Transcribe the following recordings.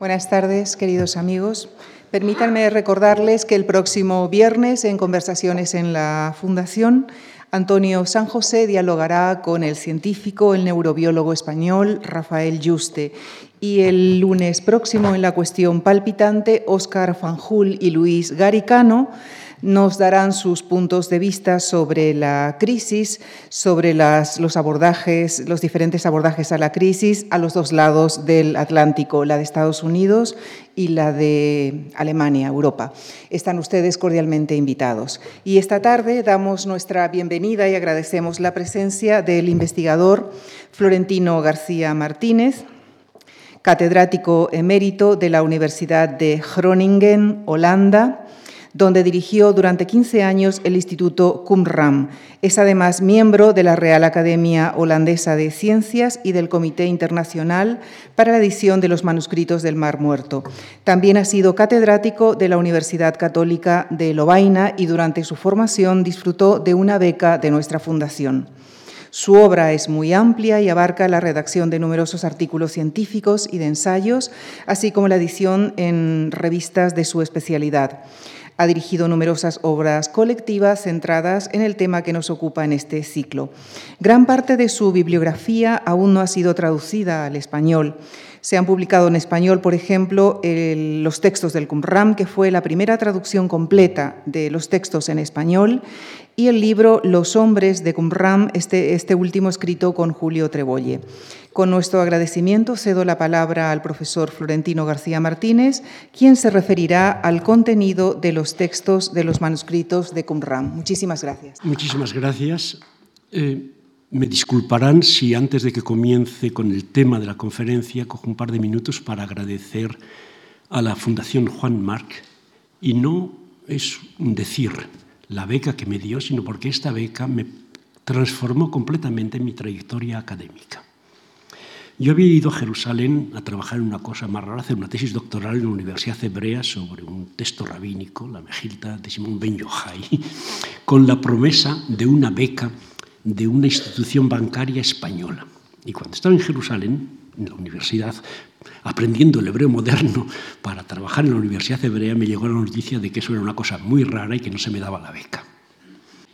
Buenas tardes, queridos amigos. Permítanme recordarles que el próximo viernes, en Conversaciones en la Fundación, Antonio San José dialogará con el científico, el neurobiólogo español Rafael Juste. Y el lunes próximo, en la cuestión palpitante, Óscar Fanjul y Luis Garicano nos darán sus puntos de vista sobre la crisis, sobre los abordajes, los diferentes abordajes a la crisis a los dos lados del Atlántico, la de Estados Unidos y la de Alemania, Europa. Están ustedes cordialmente invitados. Y esta tarde damos nuestra bienvenida y agradecemos la presencia del investigador Florentino García Martínez, catedrático emérito de la Universidad de Groningen, Holanda, donde dirigió durante 15 años el Instituto Qumran. Es además miembro de la Real Academia Holandesa de Ciencias y del Comité Internacional para la edición de los manuscritos del Mar Muerto. También ha sido catedrático de la Universidad Católica de Lovaina y durante su formación disfrutó de una beca de nuestra fundación. Su obra es muy amplia y abarca la redacción de numerosos artículos científicos y de ensayos, así como la edición en revistas de su especialidad. Ha dirigido numerosas obras colectivas centradas en el tema que nos ocupa en este ciclo. Gran parte de su bibliografía aún no ha sido traducida al español. Se han publicado en español, por ejemplo, los textos del Qumran, que fue la primera traducción completa de los textos en español, y el libro Los hombres de Qumran, este, este último escrito con Julio Trebolle. Con nuestro agradecimiento cedo la palabra al profesor Florentino García Martínez, quien se referirá al contenido de los textos de los manuscritos de Qumran. Muchísimas gracias. Muchísimas gracias. Eh, me disculparán si antes de que comience con el tema de la conferencia cojo un par de minutos para agradecer a la Fundación Juan Marc y no es un decir la beca que me dio, sino porque esta beca me transformó completamente mi trayectoria académica. Yo había ido a Jerusalén a trabajar en una cosa más rara, hacer una tesis doctoral en la Universidad Hebrea sobre un texto rabínico, la Mejilta de Simón Ben Yochai, con la promesa de una beca de una institución bancaria española. Y cuando estaba en Jerusalén, en la universidad, aprendiendo el hebreo moderno para trabajar en la Universidad Hebrea, me llegó la noticia de que eso era una cosa muy rara y que no se me daba la beca.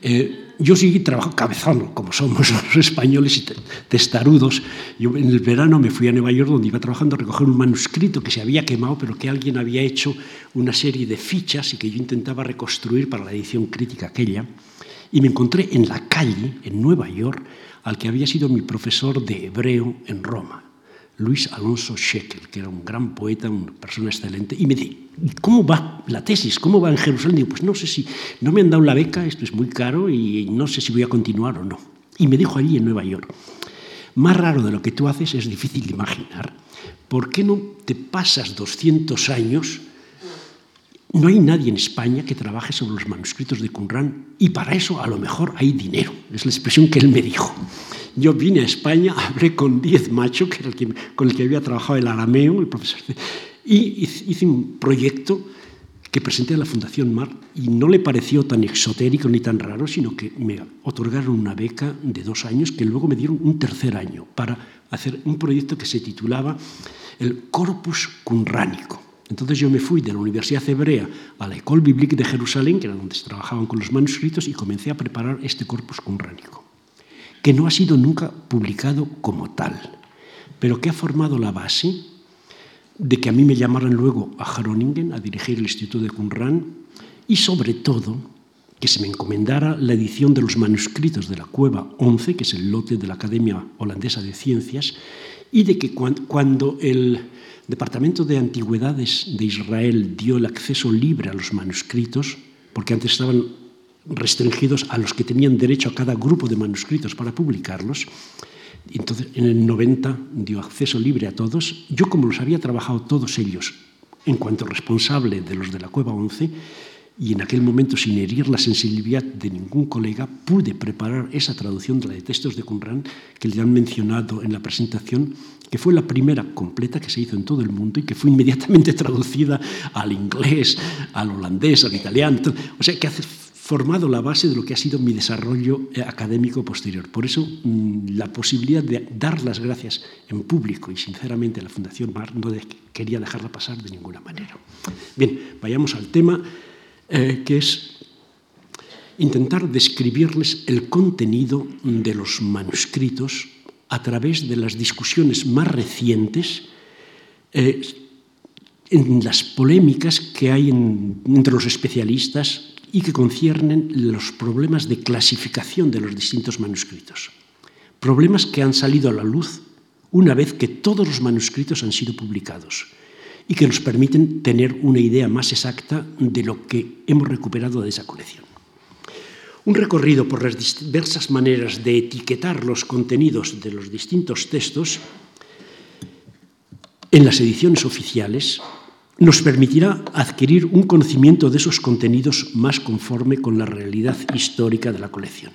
Eh, yo seguí trabajando cabezano, como somos los españoles y testarudos. Yo en el verano me fui a Nueva York donde iba trabajando a recoger un manuscrito que se había quemado, pero que alguien había hecho una serie de fichas y que yo intentaba reconstruir para la edición crítica aquella. Y me encontré en la calle, en Nueva York, al que había sido mi profesor de hebreo en Roma. Luis Alonso Shekel, que era un gran poeta, una persona excelente, y me dijo, ¿cómo va la tesis? ¿Cómo va en Jerusalén? Digo, pues no sé si, no me han dado la beca, esto es muy caro y no sé si voy a continuar o no. Y me dijo allí en Nueva York, más raro de lo que tú haces es difícil de imaginar. ¿Por qué no te pasas 200 años? No hay nadie en España que trabaje sobre los manuscritos de Qumran y para eso a lo mejor hay dinero. Es la expresión que él me dijo. Yo vine a España, hablé con Diez Macho, que era el que, con el que había trabajado el arameo, el profesor, y hice un proyecto que presenté a la Fundación Mar y no le pareció tan exotérico ni tan raro, sino que me otorgaron una beca de dos años que luego me dieron un tercer año para hacer un proyecto que se titulaba el Corpus Qumránico. Entonces yo me fui de la Universidad Hebrea a la École Biblique de Jerusalén, que era donde se trabajaban con los manuscritos, y comencé a preparar este Corpus Qumránico que no ha sido nunca publicado como tal, pero que ha formado la base de que a mí me llamaran luego a Groningen a dirigir el Instituto de Qumran y sobre todo que se me encomendara la edición de los manuscritos de la Cueva 11, que es el lote de la Academia Holandesa de Ciencias, y de que cuando el Departamento de Antigüedades de Israel dio el acceso libre a los manuscritos, porque antes estaban restringidos a los que tenían derecho a cada grupo de manuscritos para publicarlos. Entonces, en el 90 dio acceso libre a todos. Yo, como los había trabajado todos ellos en cuanto responsable de los de la Cueva 11, y en aquel momento, sin herir la sensibilidad de ningún colega, pude preparar esa traducción de la de textos de Qumran que le han mencionado en la presentación, que fue la primera completa que se hizo en todo el mundo y que fue inmediatamente traducida al inglés, al holandés, al italiano. O sea, que hace formado la base de lo que ha sido mi desarrollo eh, académico posterior. Por eso, mm, la posibilidad de dar las gracias en público y sinceramente a la Fundación Mar no quería dejarla pasar de ninguna manera. Bien, vayamos al tema eh, que es intentar describirles el contenido de los manuscritos a través de las discusiones más recientes eh, en las polémicas que hay entre los especialistas y que conciernen los problemas de clasificación de los distintos manuscritos. Problemas que han salido a la luz una vez que todos los manuscritos han sido publicados y que nos permiten tener una idea más exacta de lo que hemos recuperado de esa colección. Un recorrido por las diversas maneras de etiquetar los contenidos de los distintos textos en las ediciones oficiales nos permitirá adquirir un conocimiento de esos contenidos más conforme con la realidad histórica de la colección.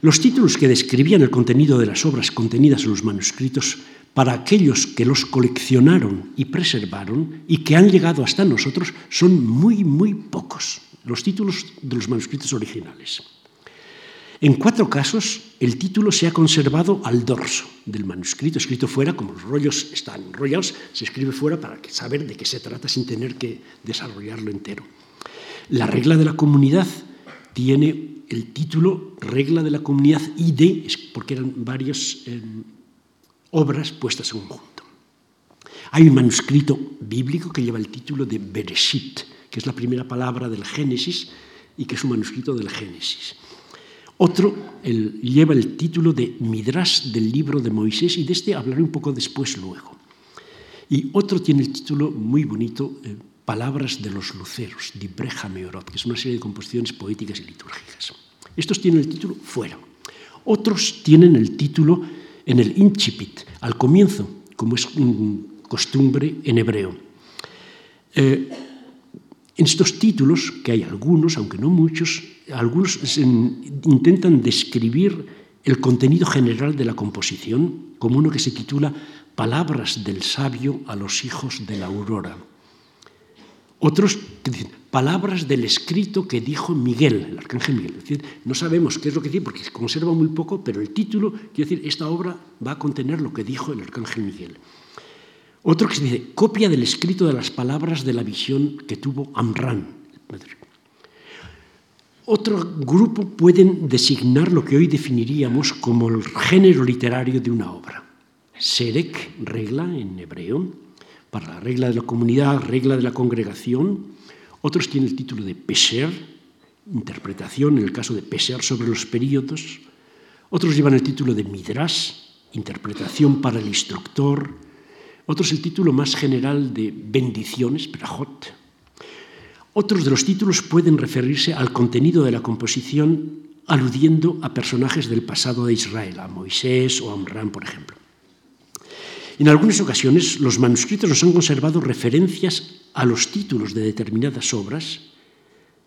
Los títulos que describían el contenido de las obras contenidas en los manuscritos para aquellos que los coleccionaron y preservaron y que han llegado hasta nosotros son muy, muy pocos, los títulos de los manuscritos originales. En cuatro casos, el título se ha conservado al dorso del manuscrito, escrito fuera, como los rollos están enrollados, se escribe fuera para saber de qué se trata sin tener que desarrollarlo entero. La regla de la comunidad tiene el título Regla de la comunidad ID, porque eran varias eh, obras puestas en conjunto. Hay un manuscrito bíblico que lleva el título de Bereshit, que es la primera palabra del Génesis y que es un manuscrito del Génesis. Otro lleva el título de Midrash del libro de Moisés y de este hablaré un poco después luego. Y otro tiene el título muy bonito, eh, Palabras de los Luceros, de Breja Meorot, que es una serie de composiciones poéticas y litúrgicas. Estos tienen el título fuera. Otros tienen el título en el incipit, al comienzo, como es costumbre en hebreo. Eh, en estos títulos, que hay algunos, aunque no muchos, algunos intentan describir el contenido general de la composición, como uno que se titula Palabras del sabio a los hijos de la aurora. Otros dicen palabras del escrito que dijo Miguel, el arcángel Miguel. No sabemos qué es lo que dice porque se conserva muy poco, pero el título quiere decir esta obra va a contener lo que dijo el arcángel Miguel. Otro que se dice copia del escrito de las palabras de la visión que tuvo Amran. Otro grupo pueden designar lo que hoy definiríamos como el género literario de una obra. Serek, regla en hebreo, para la regla de la comunidad, regla de la congregación. Otros tienen el título de Pesher, interpretación en el caso de Pesher sobre los períodos. Otros llevan el título de Midrash, interpretación para el instructor, otros el título más general de bendiciones, brajot. Otros de los títulos pueden referirse al contenido de la composición aludiendo a personajes del pasado de Israel, a Moisés o a Amram, por ejemplo. En algunas ocasiones los manuscritos nos han conservado referencias a los títulos de determinadas obras,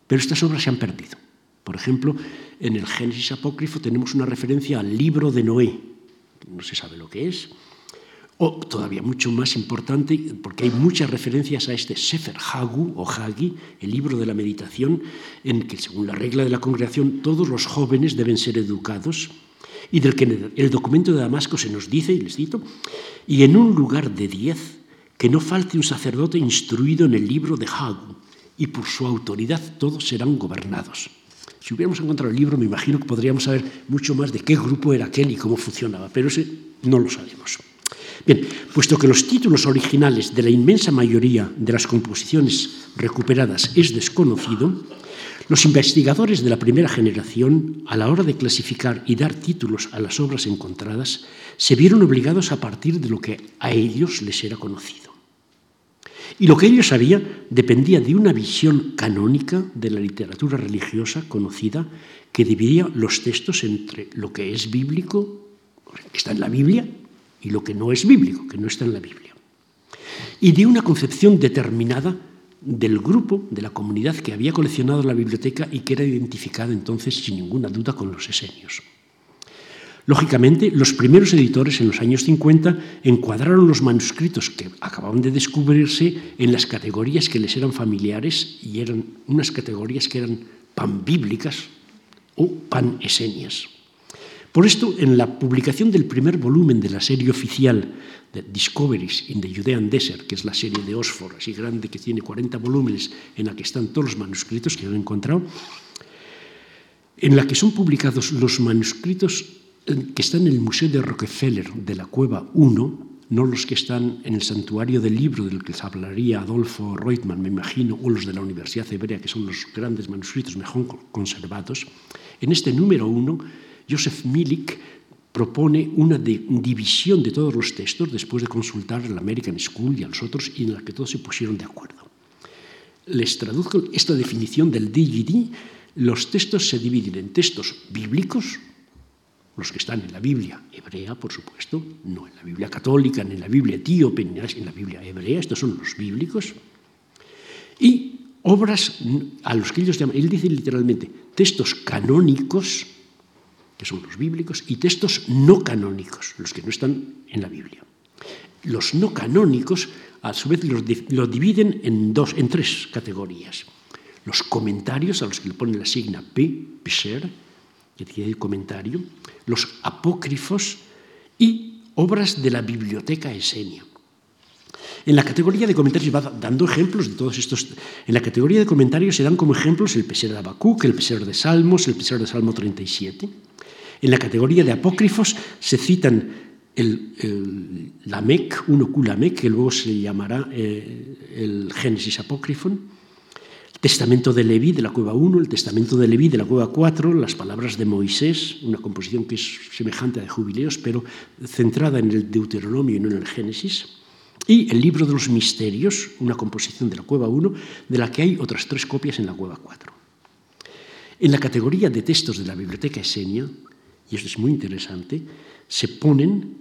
pero estas obras se han perdido. Por ejemplo, en el Génesis apócrifo tenemos una referencia al libro de Noé, no se sabe lo que es, o todavía mucho más importante, porque hay muchas referencias a este Sefer Hagu o Hagi, el libro de la meditación, en que según la regla de la congregación todos los jóvenes deben ser educados, y del que el documento de Damasco se nos dice, y les cito, y en un lugar de diez, que no falte un sacerdote instruido en el libro de Hagu, y por su autoridad todos serán gobernados. Si hubiéramos encontrado el libro, me imagino que podríamos saber mucho más de qué grupo era aquel y cómo funcionaba, pero ese no lo sabemos. Bien, puesto que los títulos originales de la inmensa mayoría de las composiciones recuperadas es desconocido, los investigadores de la primera generación, a la hora de clasificar y dar títulos a las obras encontradas, se vieron obligados a partir de lo que a ellos les era conocido. Y lo que ellos sabían dependía de una visión canónica de la literatura religiosa conocida que dividía los textos entre lo que es bíblico, que está en la Biblia, y lo que no es bíblico, que no está en la Biblia. Y de una concepción determinada del grupo, de la comunidad que había coleccionado la biblioteca y que era identificada entonces sin ninguna duda con los esenios. Lógicamente, los primeros editores en los años 50 encuadraron los manuscritos que acababan de descubrirse en las categorías que les eran familiares y eran unas categorías que eran panbíblicas o panesenias. Por esto, en la publicación del primer volumen de la serie oficial de Discoveries in the Judean Desert, que es la serie de Oxford, así grande que tiene 40 volúmenes, en la que están todos los manuscritos que he encontrado, en la que son publicados los manuscritos eh, que están en el Museo de Rockefeller de la Cueva 1, no los que están en el santuario del libro del que les hablaría Adolfo Reutemann, me imagino, o los de la Universidad Hebrea, que son los grandes manuscritos mejor conservados. En este número 1, Joseph Milik propone una división de todos los textos después de consultar al American School y a los otros y en la que todos se pusieron de acuerdo. Les traduzco esta definición del DGD los textos se dividen en textos bíblicos, los que están en la Biblia hebrea, por supuesto, no en la Biblia católica, ni en la Biblia etíope, ni en la Biblia hebrea, estos son los bíblicos, y obras a los que ellos llaman, él dice literalmente, textos canónicos, que son los bíblicos, y textos no canónicos, los que no están en la Biblia. Los no canónicos, a su vez, los, dividen en, dos, en tres categorías los comentarios a los que le pone la signa P, Pisher, que tiene el comentario, los apócrifos y obras de la biblioteca esenia. En la categoría de comentarios va dando ejemplos de todos estos. En la categoría de comentarios se dan como ejemplos el Peser de Habacuc, el Peser de Salmos, el Peser de Salmo 37. En la categoría de apócrifos se citan el, el Lamec, uno Lamec, que luego se llamará eh, el Génesis Apócrifon, Testamento de Leví de la cueva 1, el Testamento de Leví de la cueva 4, las palabras de Moisés, una composición que es semejante a de Jubileos, pero centrada en el Deuteronomio y no en el Génesis, y el libro de los misterios, una composición de la cueva 1, de la que hay otras tres copias en la cueva 4. En la categoría de textos de la biblioteca esenia, y esto es muy interesante, se ponen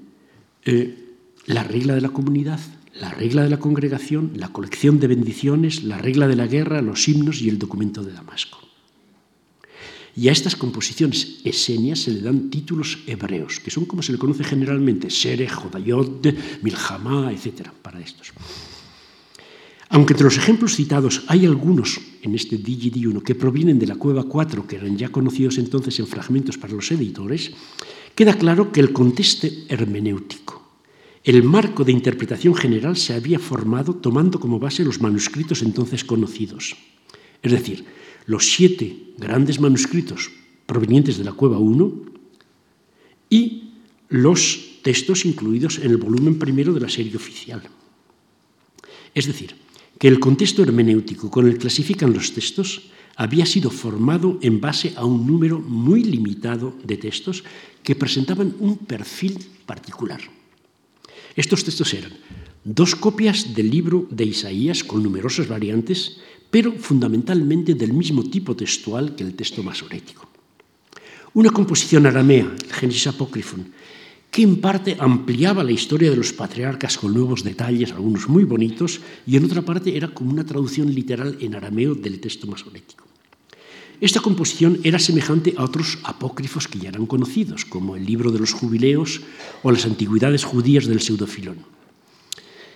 eh, la regla de la comunidad, la regla de la congregación, la colección de bendiciones, la regla de la guerra, los himnos y el documento de Damasco. Y a estas composiciones esenias se le dan títulos hebreos, que son como se le conoce generalmente, Sere, Jodayot, Milhamá, etc. para estos. Aunque entre los ejemplos citados hay algunos en este DGD1 que provienen de la Cueva 4, que eran ya conocidos entonces en fragmentos para los editores, queda claro que el contexto hermenéutico el marco de interpretación general se había formado tomando como base los manuscritos entonces conocidos. Es decir, los siete grandes manuscritos provenientes de la Cueva 1 y los textos incluidos en el volumen primero de la serie oficial. Es decir, que el contexto hermenéutico con el que clasifican los textos había sido formado en base a un número muy limitado de textos que presentaban un perfil particular. Estos textos eran dos copias del libro de Isaías con numerosas variantes, pero fundamentalmente del mismo tipo textual que el texto masorético. Una composición aramea, el Génesis Apócrifon, que en parte ampliaba la historia de los patriarcas con nuevos detalles, algunos muy bonitos, y en otra parte era como una traducción literal en arameo del texto masorético. Esta composición era semejante a otros apócrifos que ya eran conocidos, como el libro de los jubileos o las antigüedades judías del pseudofilón.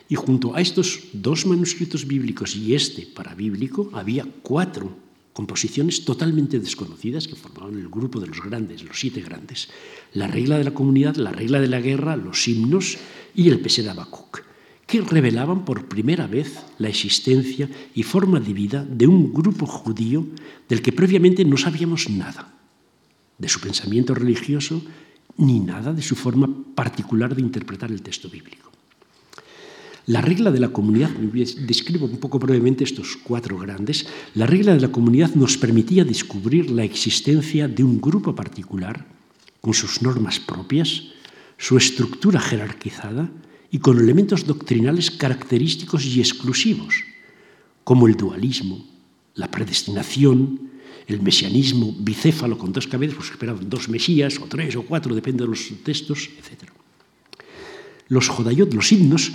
Y junto a estos dos manuscritos bíblicos y este parabíblico había cuatro composiciones totalmente desconocidas que formaban el grupo de los grandes, los siete grandes. La regla de la comunidad, la regla de la guerra, los himnos y el Pesed que revelaban por primera vez la existencia y forma de vida de un grupo judío del que previamente no sabíamos nada, de su pensamiento religioso ni nada de su forma particular de interpretar el texto bíblico. La regla de la comunidad, describo un poco brevemente estos cuatro grandes, la regla de la comunidad nos permitía descubrir la existencia de un grupo particular, con sus normas propias, su estructura jerarquizada, y con elementos doctrinales característicos y exclusivos, como el dualismo, la predestinación, el mesianismo bicéfalo con dos cabezas, pues esperaban dos mesías, o tres, o cuatro, depende de los textos, etc. Los jodayot, los himnos,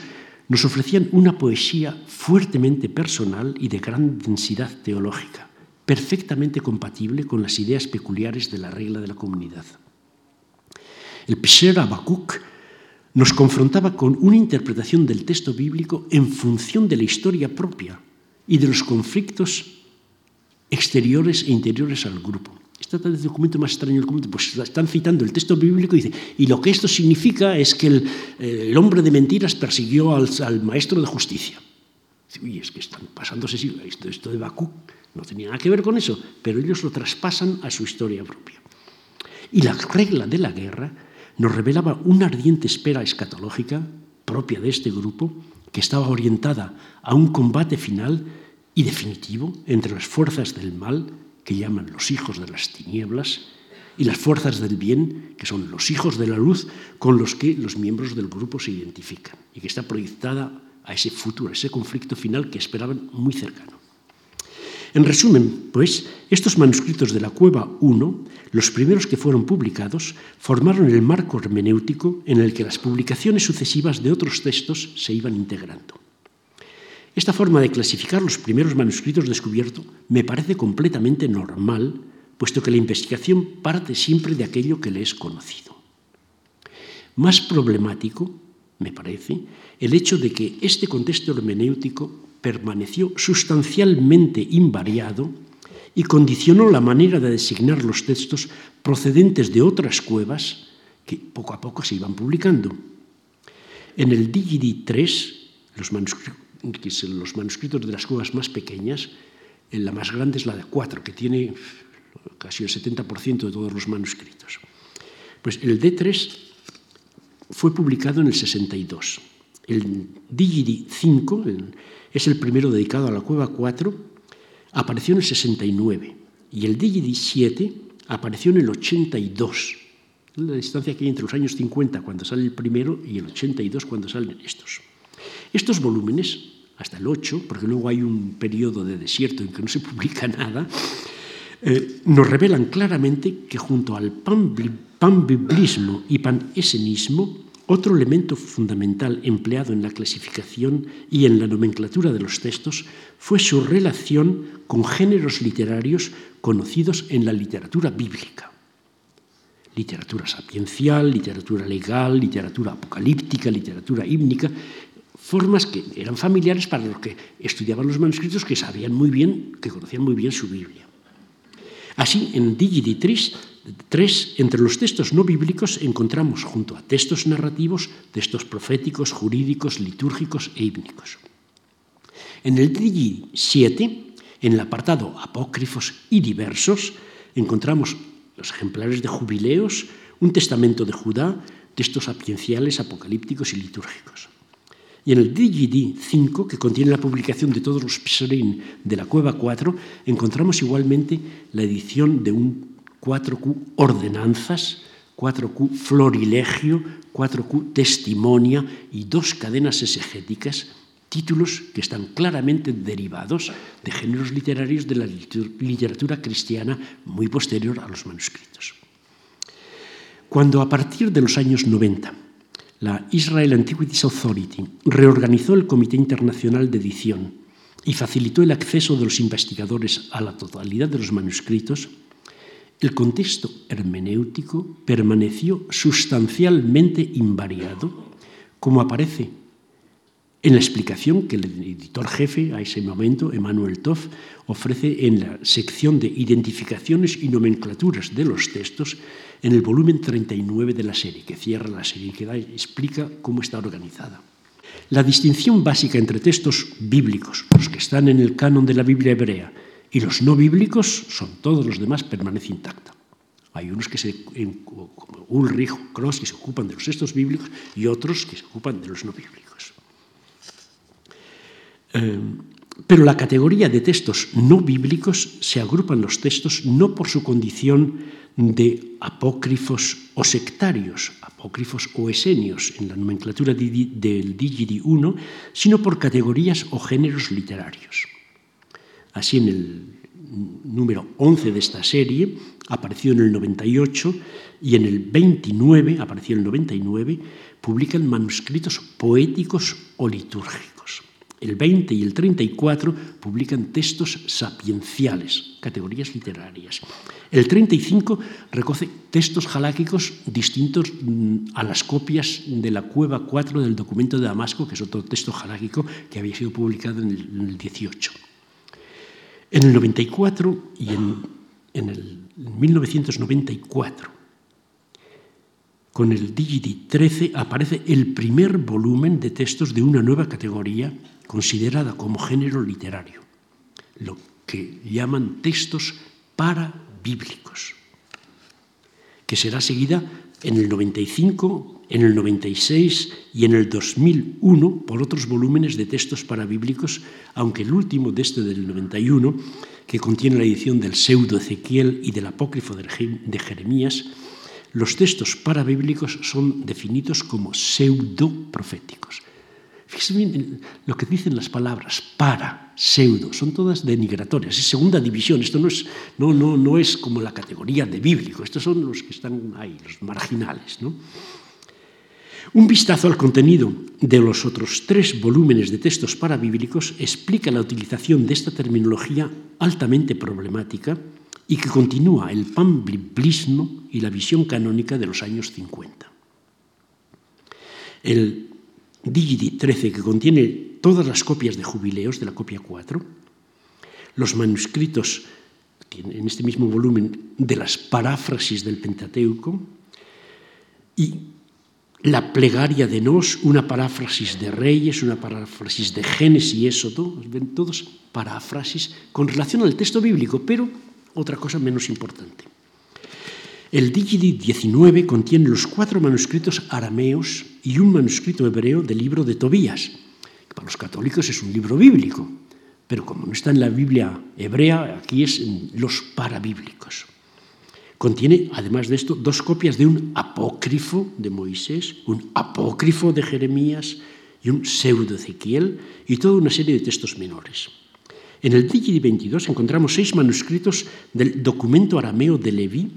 nos ofrecían una poesía fuertemente personal y de gran densidad teológica, perfectamente compatible con las ideas peculiares de la regla de la comunidad. El Pesher Habacuc nos confrontaba con una interpretación del texto bíblico en función de la historia propia y de los conflictos exteriores e interiores al grupo. Este documento más extraño del documento, pues están citando el texto bíblico y dice, y lo que esto significa es que el, el hombre de mentiras persiguió al, al, maestro de justicia. Uy, es que están pasándose, esto, esto de Bakú no tenía nada que ver con eso, pero ellos lo traspasan a su historia propia. Y la regla de la guerra nos revelaba una ardiente espera escatológica propia de este grupo que estaba orientada a un combate final y definitivo entre las fuerzas del mal que llaman los hijos de las tinieblas, y las fuerzas del bien, que son los hijos de la luz, con los que los miembros del grupo se identifican, y que está proyectada a ese futuro, a ese conflicto final que esperaban muy cercano. En resumen, pues, estos manuscritos de la Cueva I, los primeros que fueron publicados, formaron el marco hermenéutico en el que las publicaciones sucesivas de otros textos se iban integrando. Esta forma de clasificar los primeros manuscritos descubiertos me parece completamente normal, puesto que la investigación parte siempre de aquello que le es conocido. Más problemático, me parece, el hecho de que este contexto hermenéutico permaneció sustancialmente invariado y condicionó la manera de designar los textos procedentes de otras cuevas que poco a poco se iban publicando. En el Digidi 3, los manuscritos que son los manuscritos de las cuevas más pequeñas, la más grande es la de cuatro, que tiene casi el 70% de todos los manuscritos. Pues el D3 fue publicado en el 62. El Digiri 5 es el primero dedicado a la cueva 4, apareció en el 69. Y el Digiri 7 apareció en el 82. La distancia que hay entre los años 50 cuando sale el primero y el 82 cuando salen estos. Estos volúmenes hasta el 8, porque luego hay un periodo de desierto en que no se publica nada, eh, nos revelan claramente que junto al panbiblismo y panesenismo, otro elemento fundamental empleado en la clasificación y en la nomenclatura de los textos fue su relación con géneros literarios conocidos en la literatura bíblica. Literatura sapiencial, literatura legal, literatura apocalíptica, literatura hímnica, formas que eran familiares para los que estudiaban los manuscritos, que sabían muy bien, que conocían muy bien su Biblia. Así, en Digidi 3, 3, entre los textos no bíblicos encontramos junto a textos narrativos, textos proféticos, jurídicos, litúrgicos e hímnicos. En el Digidi 7, en el apartado apócrifos y diversos, encontramos los ejemplares de jubileos, un testamento de Judá, textos sapienciales, apocalípticos y litúrgicos. Y en el DGD 5, que contiene la publicación de todos los pseudín de la Cueva 4, encontramos igualmente la edición de un 4Q Ordenanzas, 4Q Florilegio, 4Q Testimonia y dos cadenas exegéticas, títulos que están claramente derivados de géneros literarios de la literatura cristiana muy posterior a los manuscritos. Cuando a partir de los años 90 la Israel Antiquities Authority reorganizó el Comité Internacional de Edición y facilitó el acceso de los investigadores a la totalidad de los manuscritos, el contexto hermenéutico permaneció sustancialmente invariado, como aparece en la explicación que el editor jefe a ese momento, Emmanuel Toff, ofrece en la sección de identificaciones y nomenclaturas de los textos en el volumen 39 de la serie, que cierra la serie y que explica cómo está organizada. La distinción básica entre textos bíblicos, los que están en el canon de la Biblia hebrea, y los no bíblicos, son todos los demás, permanece intacta. Hay unos que se, como Ulrich, Cross, que se ocupan de los textos bíblicos y otros que se ocupan de los no bíblicos. Eh, pero la categoría de textos no bíblicos se agrupan los textos no por su condición de apócrifos o sectarios, apócrifos o esenios en la nomenclatura del Digidi 1, sino por categorías o géneros literarios. Así en el número 11 de esta serie apareció en el 98 y en el 29, apareció en el 99, publican manuscritos poéticos o litúrgicos. El 20 y el 34 publican textos sapienciales, categorías literarias. El 35 recoge textos jaláquicos distintos mm, a las copias de la cueva 4 del documento de Damasco, que es otro texto jaláquico que había sido publicado en el 18. En el 94 y en, en el 1994, con el Digidi 13 aparece el primer volumen de textos de una nueva categoría considerada como género literario, lo que llaman textos parabíblicos, que será seguida en el 95, en el 96 y en el 2001 por otros volúmenes de textos parabíblicos, aunque el último de este del 91, que contiene la edición del pseudo Ezequiel y del apócrifo de Jeremías, los textos parabíblicos son definidos como pseudo proféticos. Fíjense bien lo que dicen las palabras para, pseudo, son todas denigratorias, es segunda división, esto no es, no, no, no es como la categoría de bíblico, estos son los que están ahí, los marginales. Un vistazo al contenido de los otros tres volúmenes de textos parabíblicos explica la utilización de esta terminología altamente problemática y que continúa el panbiblismo y la visión canónica de los años 50. El Digidi 13, que contiene todas las copias de jubileos de la copia 4, los manuscritos en este mismo volumen de las paráfrasis del Pentateuco y la plegaria de Nos, una paráfrasis de Reyes, una paráfrasis de Génesis y Éxodo, ven todos paráfrasis con relación al texto bíblico, pero otra cosa menos importante. El Digidi 19 contiene los cuatro manuscritos arameos y un manuscrito hebreo del libro de Tobías, que para los católicos es un libro bíblico, pero como no está en la Biblia hebrea, aquí es en los parabíblicos. Contiene, además de esto, dos copias de un apócrifo de Moisés, un apócrifo de Jeremías y un pseudo Ezequiel, y toda una serie de textos menores. En el Digidi 22 encontramos seis manuscritos del documento arameo de Leví,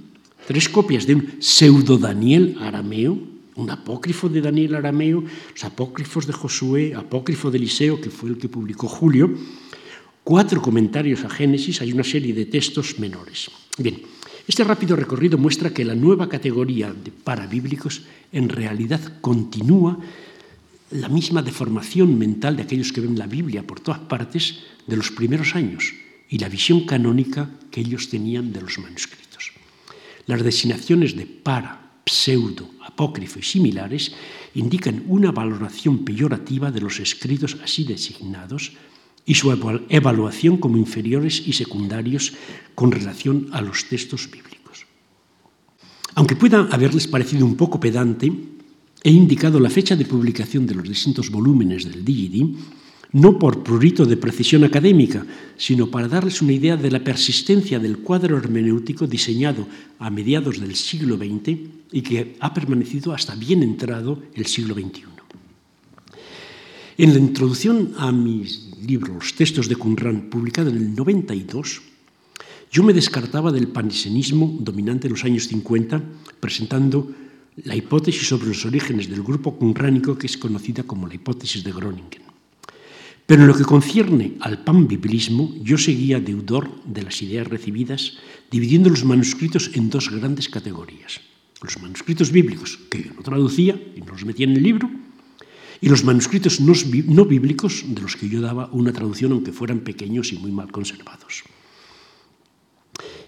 tres copias de un pseudo Daniel arameo, un apócrifo de Daniel arameo, los apócrifos de Josué, apócrifo de Eliseo, que fue el que publicó Julio, cuatro comentarios a Génesis, hay una serie de textos menores. Bien, este rápido recorrido muestra que la nueva categoría de parabíblicos en realidad continúa la misma deformación mental de aquellos que ven la Biblia por todas partes de los primeros años y la visión canónica que ellos tenían de los manuscritos. Las designaciones de para, pseudo, apócrifo y similares indican una valoración peyorativa de los escritos así designados y su evaluación como inferiores y secundarios con relación a los textos bíblicos. Aunque pueda haberles parecido un poco pedante, he indicado la fecha de publicación de los distintos volúmenes del Digidi no por prurito de precisión académica, sino para darles una idea de la persistencia del cuadro hermenéutico diseñado a mediados del siglo XX y que ha permanecido hasta bien entrado el siglo XXI. En la introducción a mis libros, Los textos de Qumran, publicado en el 92, yo me descartaba del panisenismo dominante en los años 50, presentando la hipótesis sobre los orígenes del grupo cunránico que es conocida como la hipótesis de Groningen. Pero en lo que concierne al panbiblismo, yo seguía deudor de las ideas recibidas, dividiendo los manuscritos en dos grandes categorías. Los manuscritos bíblicos, que yo no traducía y no los metía en el libro, y los manuscritos no, no bíblicos, de los que yo daba una traducción, aunque fueran pequeños y muy mal conservados.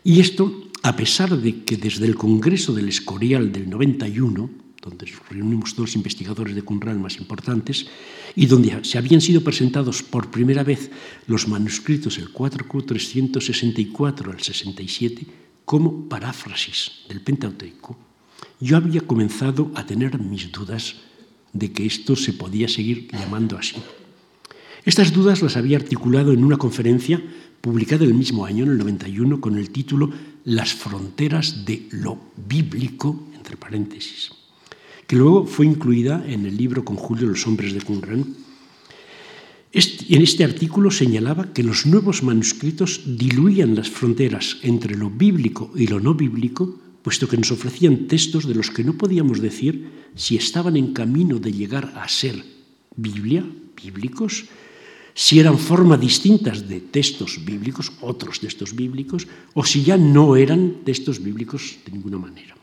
Y esto a pesar de que desde el Congreso del Escorial del 91, donde reunimos los investigadores de Qumran más importantes, y donde se habían sido presentados por primera vez los manuscritos el 4364 al 67 como paráfrasis del Pentateuco, yo había comenzado a tener mis dudas de que esto se podía seguir llamando así. Estas dudas las había articulado en una conferencia publicada el mismo año, en el 91, con el título Las fronteras de lo bíblico, entre paréntesis, que luego fue incluida en el libro con Julio Los hombres de Qumran. en este artículo señalaba que los nuevos manuscritos diluían las fronteras entre lo bíblico y lo no bíblico, puesto que nos ofrecían textos de los que no podíamos decir si estaban en camino de llegar a ser Biblia, bíblicos, si eran formas distintas de textos bíblicos, otros textos bíblicos, o si ya no eran textos bíblicos de ninguna manera.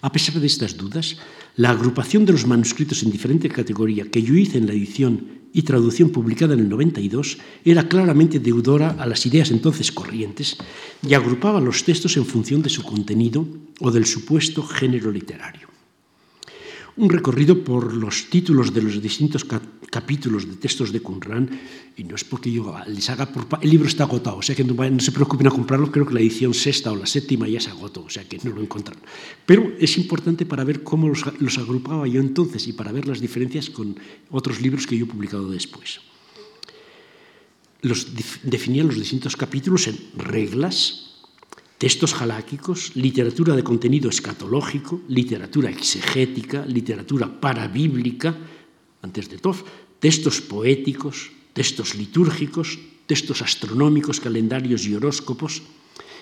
A pesar de estas dudas, la agrupación de los manuscritos en diferente categoría que yo hice en la edición y traducción publicada en el 92, era claramente deudora a las ideas entonces corrientes y agrupaba los textos en función de su contenido o del supuesto género literario un recorrido por los títulos de los distintos capítulos de textos de Qumran, y no es porque yo les haga por... El libro está agotado, o sea que no, se preocupen a comprarlo, creo que la edición sexta o la séptima ya se agotó, o sea que no lo encontraron. Pero es importante para ver cómo los, los agrupaba yo entonces y para ver las diferencias con otros libros que yo he publicado después. Los, definía los distintos capítulos en reglas, textos jaláquicos, literatura de contenido escatológico, literatura exegética, literatura parabíblica, antes de todo, textos poéticos, textos litúrgicos, textos astronómicos, calendarios y horóscopos,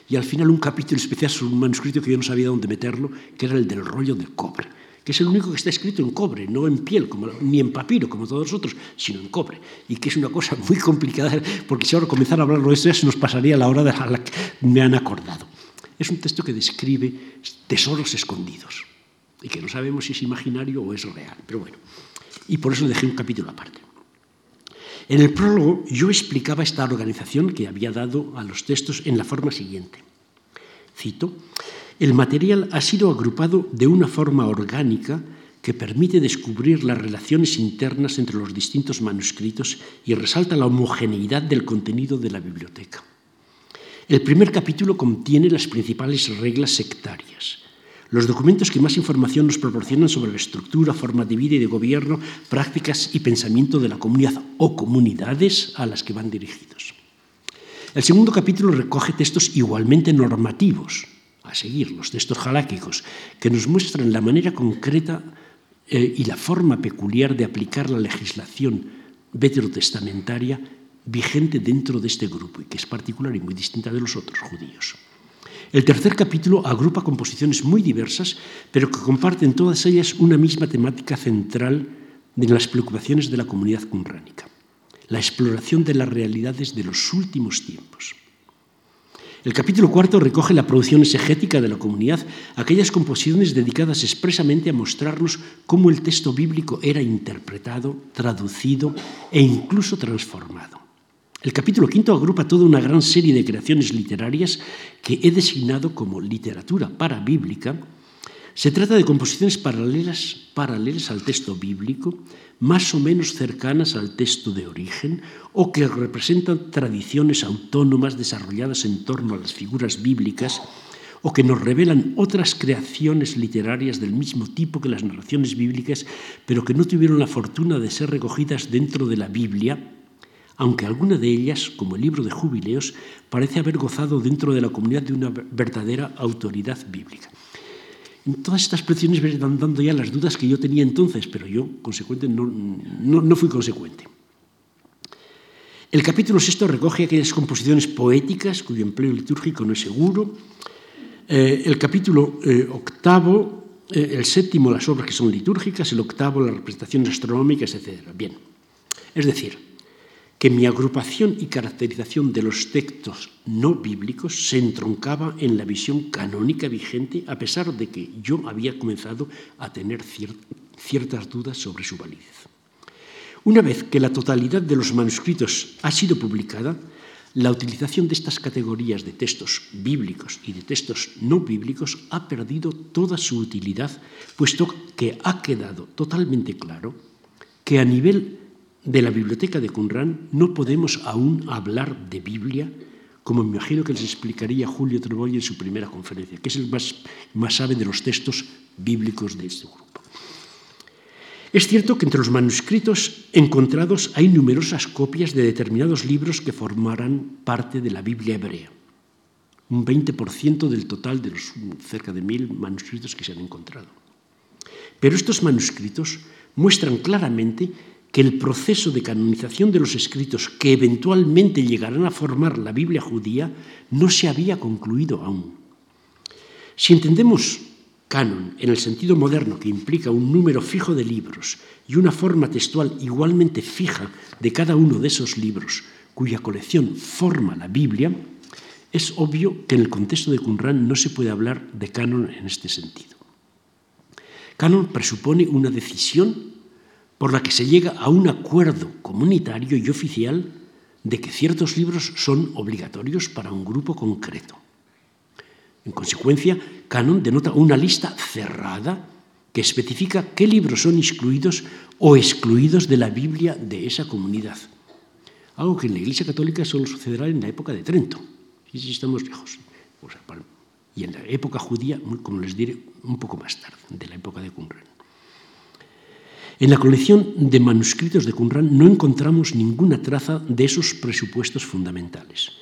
y al final un capítulo especial sobre un manuscrito que yo no sabía dónde meterlo, que era el del rollo del cobre, que es el único que está escrito en cobre, no en piel, ni en papiro, como todos los otros, sino en cobre, y que es una cosa muy complicada, porque si ahora comenzara a hablarlo de esto ya se nos pasaría la hora de la que me han acordado. Es un texto que describe tesoros escondidos, y que no sabemos si es imaginario o es real, pero bueno, y por eso dejé un capítulo aparte. En el prólogo yo explicaba esta organización que había dado a los textos en la forma siguiente. Cito, el material ha sido agrupado de una forma orgánica que permite descubrir las relaciones internas entre los distintos manuscritos y resalta la homogeneidad del contenido de la biblioteca. El primer capítulo contiene las principales reglas sectarias, los documentos que más información nos proporcionan sobre la estructura, forma de vida y de gobierno, prácticas y pensamiento de la comunidad o comunidades a las que van dirigidos. El segundo capítulo recoge textos igualmente normativos, a seguir, los textos jaláquicos, que nos muestran la manera concreta eh, y la forma peculiar de aplicar la legislación veterotestamentaria vigente dentro de este grupo y que es particular y muy distinta de los otros judíos. El tercer capítulo agrupa composiciones muy diversas, pero que comparten todas ellas una misma temática central de las preocupaciones de la comunidad cumránica, la exploración de las realidades de los últimos tiempos. El capítulo cuarto recoge la producción exegética de la comunidad, aquellas composiciones dedicadas expresamente a mostrarnos cómo el texto bíblico era interpretado, traducido e incluso transformado. El capítulo quinto agrupa toda una gran serie de creaciones literarias que he designado como literatura parabíblica. Se trata de composiciones paralelas, paralelas al texto bíblico, más o menos cercanas al texto de origen, o que representan tradiciones autónomas desarrolladas en torno a las figuras bíblicas, o que nos revelan otras creaciones literarias del mismo tipo que las narraciones bíblicas, pero que no tuvieron la fortuna de ser recogidas dentro de la Biblia aunque alguna de ellas, como el libro de jubileos, parece haber gozado dentro de la comunidad de una verdadera autoridad bíblica. Todas estas presiones me están dando ya las dudas que yo tenía entonces, pero yo, consecuente, no, no, fui consecuente. El capítulo sexto recoge aquellas composiciones poéticas cuyo empleo litúrgico no es seguro. Eh, el capítulo eh, octavo, eh, el séptimo, las obras que son litúrgicas, el octavo, las representaciones astronómicas, etc. Bien, es decir, que mi agrupación y caracterización de los textos no bíblicos se entroncaba en la visión canónica vigente, a pesar de que yo había comenzado a tener ciertas dudas sobre su validez. Una vez que la totalidad de los manuscritos ha sido publicada, la utilización de estas categorías de textos bíblicos y de textos no bíblicos ha perdido toda su utilidad, puesto que ha quedado totalmente claro que a nivel de la biblioteca de Qumran no podemos aún hablar de Biblia, como me imagino que les explicaría Julio Treboy en su primera conferencia, que es el más, más sabe de los textos bíblicos de este grupo. Es cierto que entre los manuscritos encontrados hay numerosas copias de determinados libros que formarán parte de la Biblia hebrea, un 20% del total de los cerca de mil manuscritos que se han encontrado. Pero estos manuscritos muestran claramente que el proceso de canonización de los escritos que eventualmente llegarán a formar la Biblia judía no se había concluido aún. Si entendemos canon en el sentido moderno que implica un número fijo de libros y una forma textual igualmente fija de cada uno de esos libros cuya colección forma la Biblia, es obvio que en el contexto de Qumran no se puede hablar de canon en este sentido. Canon presupone una decisión por la que se llega a un acuerdo comunitario y oficial de que ciertos libros son obligatorios para un grupo concreto. En consecuencia, canon denota una lista cerrada que especifica qué libros son excluidos o excluidos de la Biblia de esa comunidad. Algo que en la Iglesia Católica solo sucederá en la época de Trento. Sí, sí, estamos lejos. Y en la época judía, como les diré, un poco más tarde, de la época de Qumran. En la colección de manuscritos de Qumran no encontramos ninguna traza de esos presupuestos fundamentales.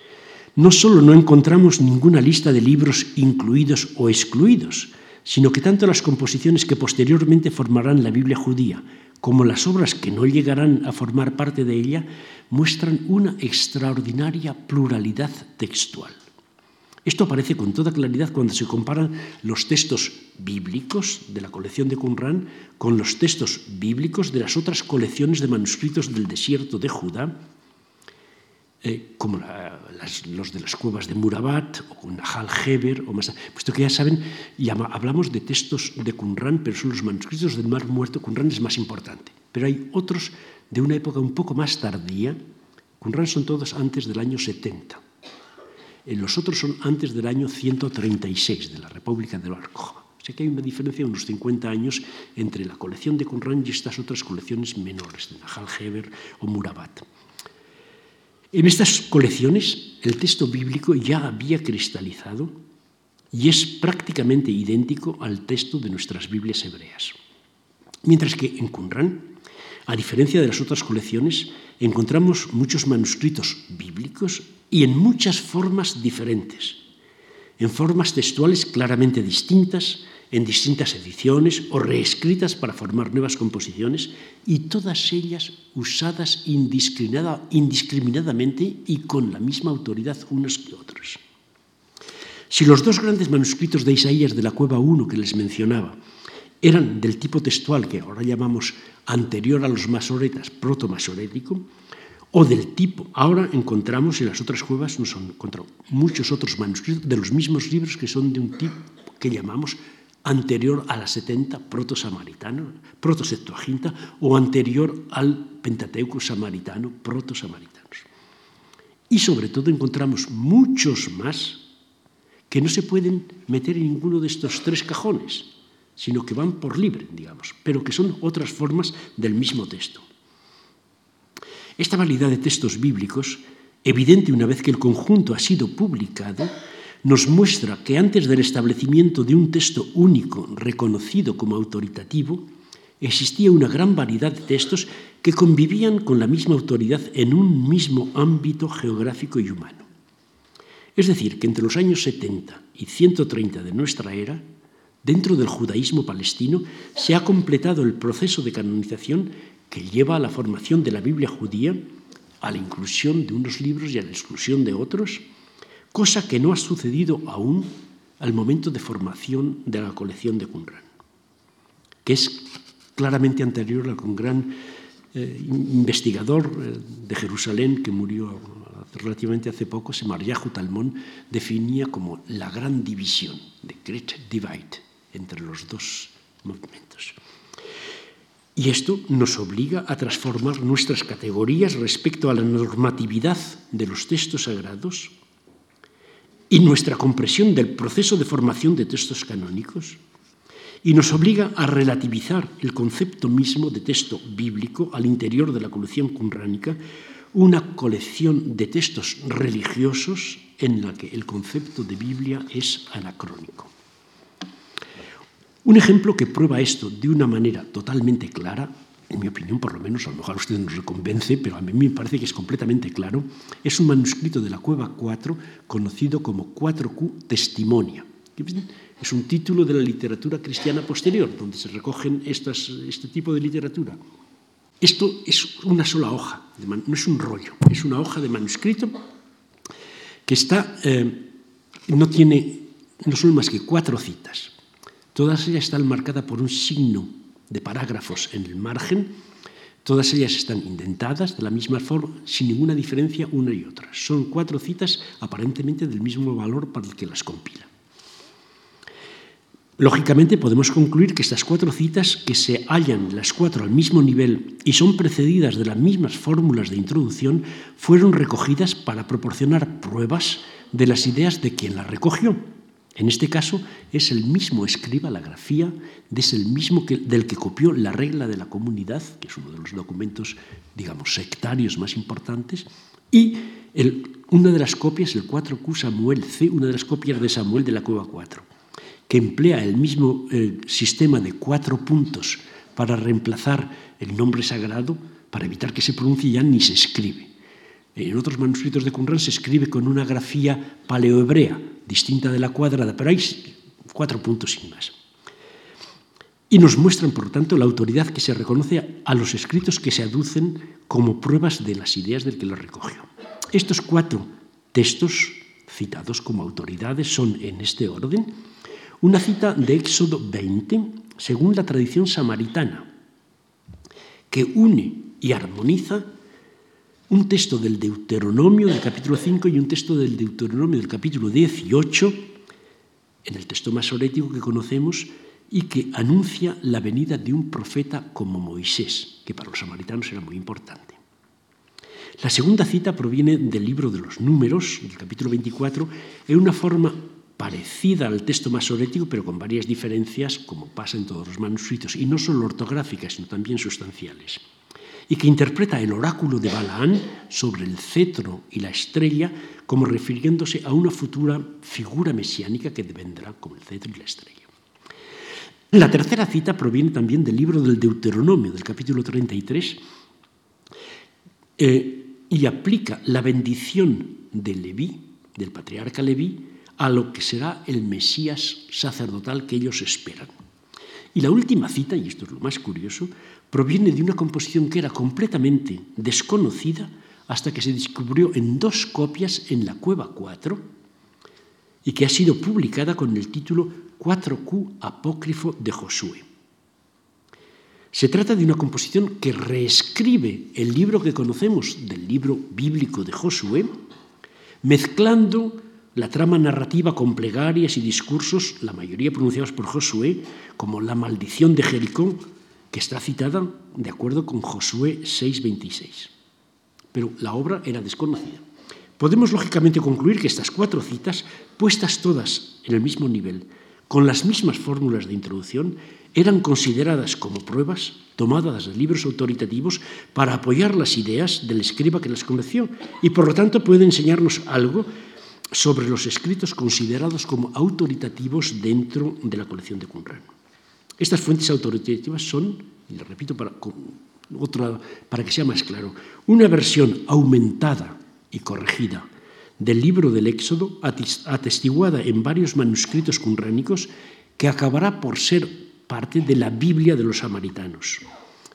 No solo no encontramos ninguna lista de libros incluidos o excluidos, sino que tanto las composiciones que posteriormente formarán la Biblia judía como las obras que no llegarán a formar parte de ella muestran una extraordinaria pluralidad textual. Esto aparece con toda claridad cuando se comparan los textos bíblicos de la colección de Qumran con los textos bíblicos de las otras colecciones de manuscritos del desierto de Judá, eh, como los de las cuevas de Murabat o Nahal Heber, o más, puesto que ya saben, hablamos de textos de Qumran, pero son los manuscritos del Mar Muerto, Qumran es más importante. Pero hay otros de una época un poco más tardía, Qumran son todos antes del año 70 los otros son antes del año 136 de la República de Barcoja. O sea que hay una diferencia de unos 50 años entre la colección de Qumran y estas otras colecciones menores, de Nahal Heber o Murabat. En estas colecciones el texto bíblico ya había cristalizado y es prácticamente idéntico al texto de nuestras Biblias hebreas. Mientras que en Qumran, a diferencia de las otras colecciones, encontramos muchos manuscritos bíblicos y en muchas formas diferentes, en formas textuales claramente distintas, en distintas ediciones o reescritas para formar nuevas composiciones y todas ellas usadas indiscriminadamente y con la misma autoridad unos que otros. Si los dos grandes manuscritos de Isaías de la Cueva 1 que les mencionaba eran del tipo textual que ahora llamamos anterior a los masoretas, proto-masorético, o del tipo. Ahora encontramos en las otras cuevas, nos han muchos otros manuscritos de los mismos libros que son de un tipo que llamamos anterior a la 70 proto-samaritano, proto-septuaginta, o anterior al Pentateuco samaritano, proto-samaritanos. Y sobre todo encontramos muchos más que no se pueden meter en ninguno de estos tres cajones, sino que van por libre, digamos, pero que son otras formas del mismo texto. Esta variedad de textos bíblicos, evidente una vez que el conjunto ha sido publicado, nos muestra que antes del establecimiento de un texto único reconocido como autoritativo, existía una gran variedad de textos que convivían con la misma autoridad en un mismo ámbito geográfico y humano. Es decir, que entre los años 70 y 130 de nuestra era, dentro del judaísmo palestino, se ha completado el proceso de canonización que lleva a la formación de la Biblia judía, a la inclusión de unos libros y a la exclusión de otros, cosa que no ha sucedido aún al momento de formación de la colección de Qumran, que es claramente anterior al gran eh, investigador eh, de Jerusalén que murió relativamente hace poco, Semaryahu Talmón, definía como la gran división, the great divide, entre los dos movimientos. Y esto nos obliga a transformar nuestras categorías respecto a la normatividad de los textos sagrados y nuestra comprensión del proceso de formación de textos canónicos y nos obliga a relativizar el concepto mismo de texto bíblico al interior de la colección cunránica, una colección de textos religiosos en la que el concepto de Biblia es anacrónico. Un ejemplo que prueba esto de una manera totalmente clara, en mi opinión por lo menos, a lo mejor a usted no se convence, pero a mí me parece que es completamente claro, es un manuscrito de la Cueva 4 conocido como 4Q Testimonia. Es un título de la literatura cristiana posterior, donde se recogen este tipo de literatura. Esto es una sola hoja, no es un rollo, es una hoja de manuscrito que está, eh, no tiene, no son más que cuatro citas. Todas ellas están marcadas por un signo de parágrafos en el margen. Todas ellas están indentadas de la misma forma, sin ninguna diferencia una y otra. Son cuatro citas aparentemente del mismo valor para el que las compila. Lógicamente podemos concluir que estas cuatro citas, que se hallan las cuatro al mismo nivel y son precedidas de las mismas fórmulas de introducción, fueron recogidas para proporcionar pruebas de las ideas de quien las recogió. En este caso es el mismo escriba la grafía, es el mismo del que copió la regla de la comunidad, que es uno de los documentos, digamos, sectarios más importantes, y una de las copias, el 4Q Samuel C, una de las copias de Samuel de la Cueva 4 que emplea el mismo eh, sistema de cuatro puntos para reemplazar el nombre sagrado, para evitar que se pronuncie ya ni se escribe. En otros manuscritos de Qumran se escribe con una grafía paleohebrea, distinta de la cuadrada, pero hay cuatro puntos sin más. Y nos muestran, por tanto, la autoridad que se reconoce a los escritos que se aducen como pruebas de las ideas del que los recogió. Estos cuatro textos citados como autoridades son, en este orden, una cita de Éxodo 20, según la tradición samaritana, que une y armoniza un texto del Deuteronomio del capítulo 5 y un texto del Deuteronomio del capítulo 18, en el texto masorético que conocemos, y que anuncia la venida de un profeta como Moisés, que para los samaritanos era muy importante. La segunda cita proviene del libro de los números, del capítulo 24, en una forma parecida al texto masorético, pero con varias diferencias, como pasa en todos los manuscritos, y no solo ortográficas, sino también sustanciales, y que interpreta el oráculo de Balaán sobre el cetro y la estrella como refiriéndose a una futura figura mesiánica que vendrá como el cetro y la estrella. La tercera cita proviene también del libro del Deuteronomio, del capítulo 33, eh, y aplica la bendición de Leví, del patriarca Leví, a lo que será el Mesías sacerdotal que ellos esperan. Y la última cita, y esto es lo más curioso, proviene de una composición que era completamente desconocida hasta que se descubrió en dos copias en la Cueva 4 y que ha sido publicada con el título 4Q Apócrifo de Josué. Se trata de una composición que reescribe el libro que conocemos del libro bíblico de Josué, mezclando la trama narrativa con plegarias y discursos, la mayoría pronunciados por Josué, como la maldición de Jericó, que está citada de acuerdo con Josué 6:26. Pero la obra era desconocida. Podemos lógicamente concluir que estas cuatro citas, puestas todas en el mismo nivel, con las mismas fórmulas de introducción, eran consideradas como pruebas tomadas de libros autoritativos para apoyar las ideas del escriba que las conoció y por lo tanto puede enseñarnos algo sobre los escritos considerados como autoritativos dentro de la colección de Qumran. Estas fuentes autoritativas son, y lo repito para, para que sea más claro, una versión aumentada y corregida del libro del Éxodo, atestiguada en varios manuscritos cunránicos, que acabará por ser parte de la Biblia de los samaritanos,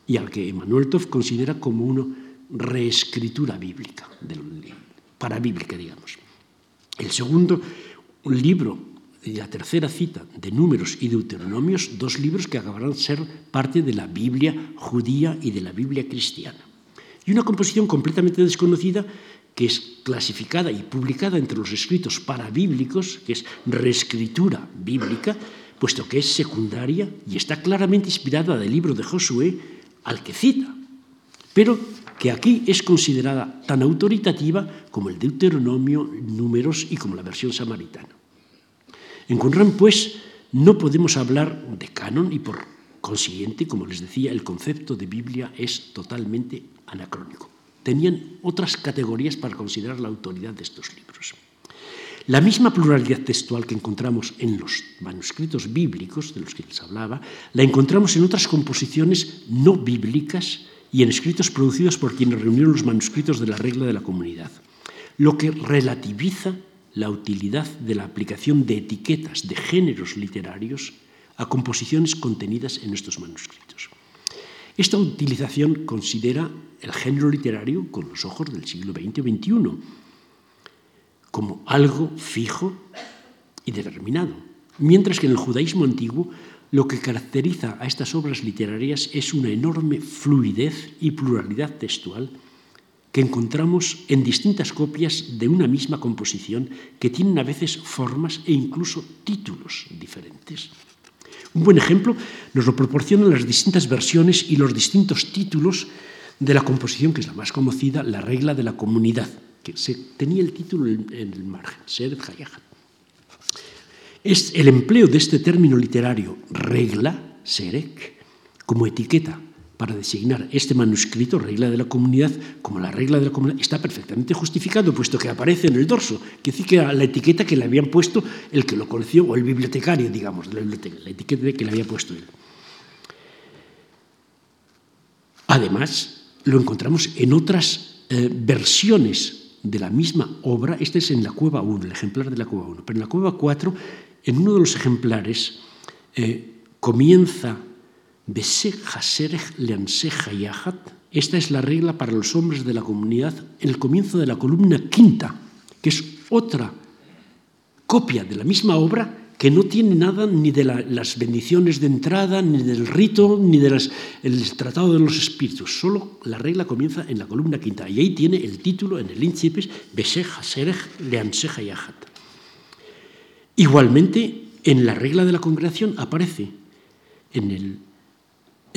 y al que Emanuel Toff considera como una reescritura bíblica, para bíblica, digamos. El segundo, un libro, y la tercera cita de Números y Deuteronomios, dos libros que acabarán de ser parte de la Biblia judía y de la Biblia cristiana. Y una composición completamente desconocida que es clasificada y publicada entre los escritos parabíblicos, que es reescritura bíblica, puesto que es secundaria y está claramente inspirada del libro de Josué al que cita, pero que aquí es considerada tan autoritativa como el Deuteronomio, Números y como la versión samaritana. En Qumran, pues, no podemos hablar de canon y por consiguiente, como les decía, el concepto de Biblia es totalmente anacrónico. Tenían otras categorías para considerar la autoridad de estos libros. La misma pluralidad textual que encontramos en los manuscritos bíblicos, de los que les hablaba, la encontramos en otras composiciones no bíblicas y en escritos producidos por quienes reunieron los manuscritos de la regla de la comunidad, lo que relativiza la utilidad de la aplicación de etiquetas de géneros literarios a composiciones contenidas en estos manuscritos. Esta utilización considera el género literario con los ojos del siglo XX o XXI como algo fijo y determinado, mientras que en el judaísmo antiguo lo que caracteriza a estas obras literarias es una enorme fluidez y pluralidad textual encontramos en distintas copias de una misma composición que tienen a veces formas e incluso títulos diferentes. Un buen ejemplo nos lo proporcionan las distintas versiones y los distintos títulos de la composición, que es la más conocida, la regla de la comunidad, que se, tenía el título en, el margen, Seret Hayahat. Es el empleo de este término literario, regla, Serek, como etiqueta para designar este manuscrito, regla de la comunidad, como la regla de la comunidad, está perfectamente justificado, puesto que aparece en el dorso, que dice que la etiqueta que le habían puesto el que lo conoció, o el bibliotecario, digamos, de la biblioteca, la etiqueta que le había puesto él. Además, lo encontramos en otras eh, versiones de la misma obra. Este es en la cueva 1, el ejemplar de la cueva 1. Pero en la cueva 4, en uno de los ejemplares, eh, comienza esta es la regla para los hombres de la comunidad el comienzo de la columna quinta, que es otra copia de la misma obra que no tiene nada ni de las bendiciones de entrada, ni del rito, ni del tratado de los espíritus. Solo la regla comienza en la columna quinta. Y ahí tiene el título en el incipis, Igualmente, en la regla de la congregación aparece en el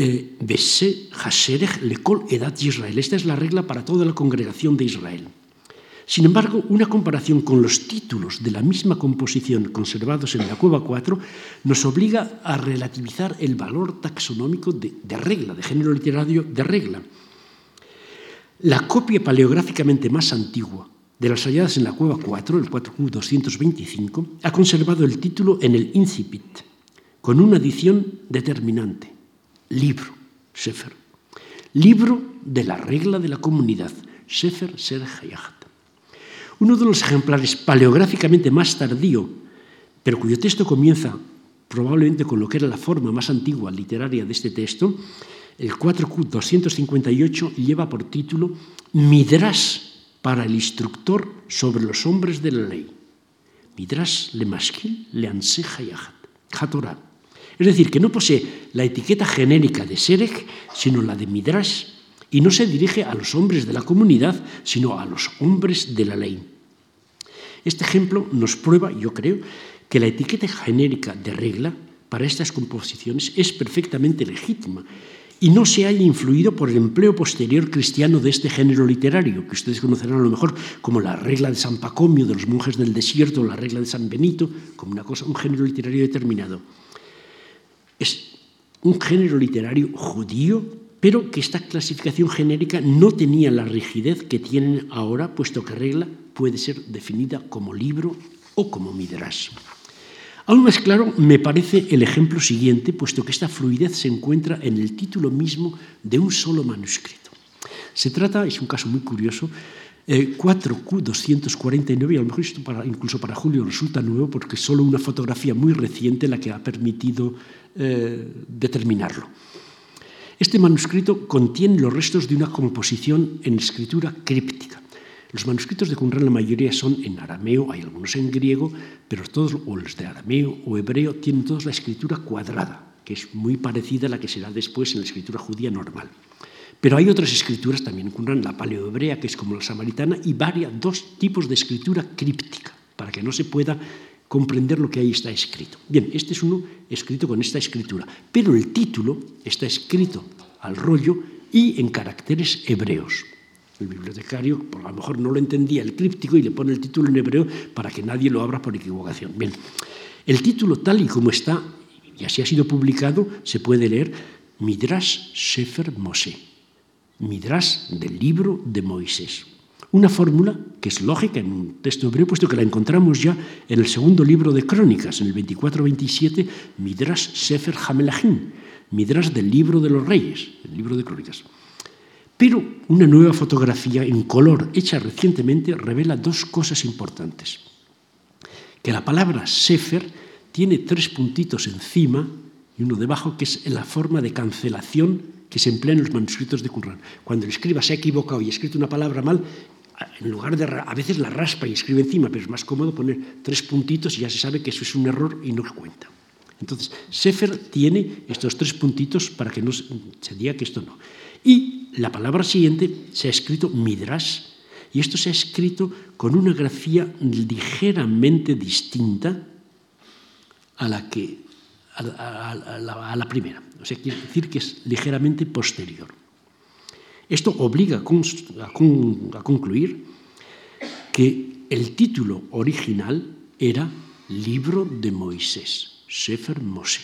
eh, Lekol Edat Israel. Esta es la regla para toda la congregación de Israel. Sin embargo, una comparación con los títulos de la misma composición conservados en la Cueva 4 nos obliga a relativizar el valor taxonómico de, regla, de género literario de regla. La copia paleográficamente más antigua de las halladas en la Cueva 4, el 4Q225, ha conservado el título en el incipit, con una edición determinante libro, Sefer. Libro de la regla de la comunidad, Sefer Ser Hayat. Uno de los ejemplares paleográficamente más tardío, pero cuyo texto comienza probablemente con lo que era la forma más antigua literaria de este texto, el 4Q 258 lleva por título Midrash para el instructor sobre los hombres de la ley. Midrash le maskil le anse hayat. Es decir, que no posee la etiqueta genérica de Serech, sino la de Midrash, y no se dirige a los hombres de la comunidad, sino a los hombres de la ley. Este ejemplo nos prueba, yo creo, que la etiqueta genérica de regla para estas composiciones es perfectamente legítima y no se haya influido por el empleo posterior cristiano de este género literario, que ustedes conocerán a lo mejor como la regla de San Pacomio de los monjes del desierto, la regla de San Benito, como una cosa, un género literario determinado. Es un género literario judío, pero que esta clasificación genérica no tenía la rigidez que tienen ahora, puesto que regla puede ser definida como libro o como midrash. Aún más claro me parece el ejemplo siguiente, puesto que esta fluidez se encuentra en el título mismo de un solo manuscrito. Se trata, es un caso muy curioso, 4Q249, y a lo mejor esto para, incluso para Julio resulta nuevo porque es solo una fotografía muy reciente la que ha permitido eh, determinarlo. Este manuscrito contiene los restos de una composición en escritura críptica. Los manuscritos de Qumran la mayoría son en arameo, hay algunos en griego, pero todos, o los de arameo o hebreo, tienen todos la escritura cuadrada, que es muy parecida a la que será después en la escritura judía normal. Pero hay otras escrituras también en la paleohebrea, que es como la samaritana, y varias, dos tipos de escritura críptica, para que no se pueda comprender lo que ahí está escrito. Bien, este es uno escrito con esta escritura, pero el título está escrito al rollo y en caracteres hebreos. El bibliotecario, por lo mejor no lo entendía el críptico y le pone el título en hebreo para que nadie lo abra por equivocación. Bien, el título tal y como está, y así ha sido publicado, se puede leer Midrash Sefer Moshe Midrash del libro de Moisés. Una fórmula que es lógica en un texto hebreo, puesto que la encontramos ya en el segundo libro de Crónicas, en el 24-27, Midrash Sefer Hamelachim, Midrash del libro de los reyes, el libro de Crónicas. Pero una nueva fotografía en color hecha recientemente revela dos cosas importantes. Que la palabra Sefer tiene tres puntitos encima y uno debajo, que es la forma de cancelación que se emplea en los manuscritos de Qumran. Cuando el escriba se ha equivocado y ha escrito una palabra mal, en lugar de a veces la raspa y escribe encima, pero es más cómodo poner tres puntitos y ya se sabe que eso es un error y no cuenta. Entonces, Sefer tiene estos tres puntitos para que no se diga que esto no. Y la palabra siguiente se ha escrito Midrash, y esto se ha escrito con una grafía ligeramente distinta a la que a, la, primera. O sea, quiere decir que es ligeramente posterior. Esto obliga a, concluir que el título original era Libro de Moisés, Sefer Moshe.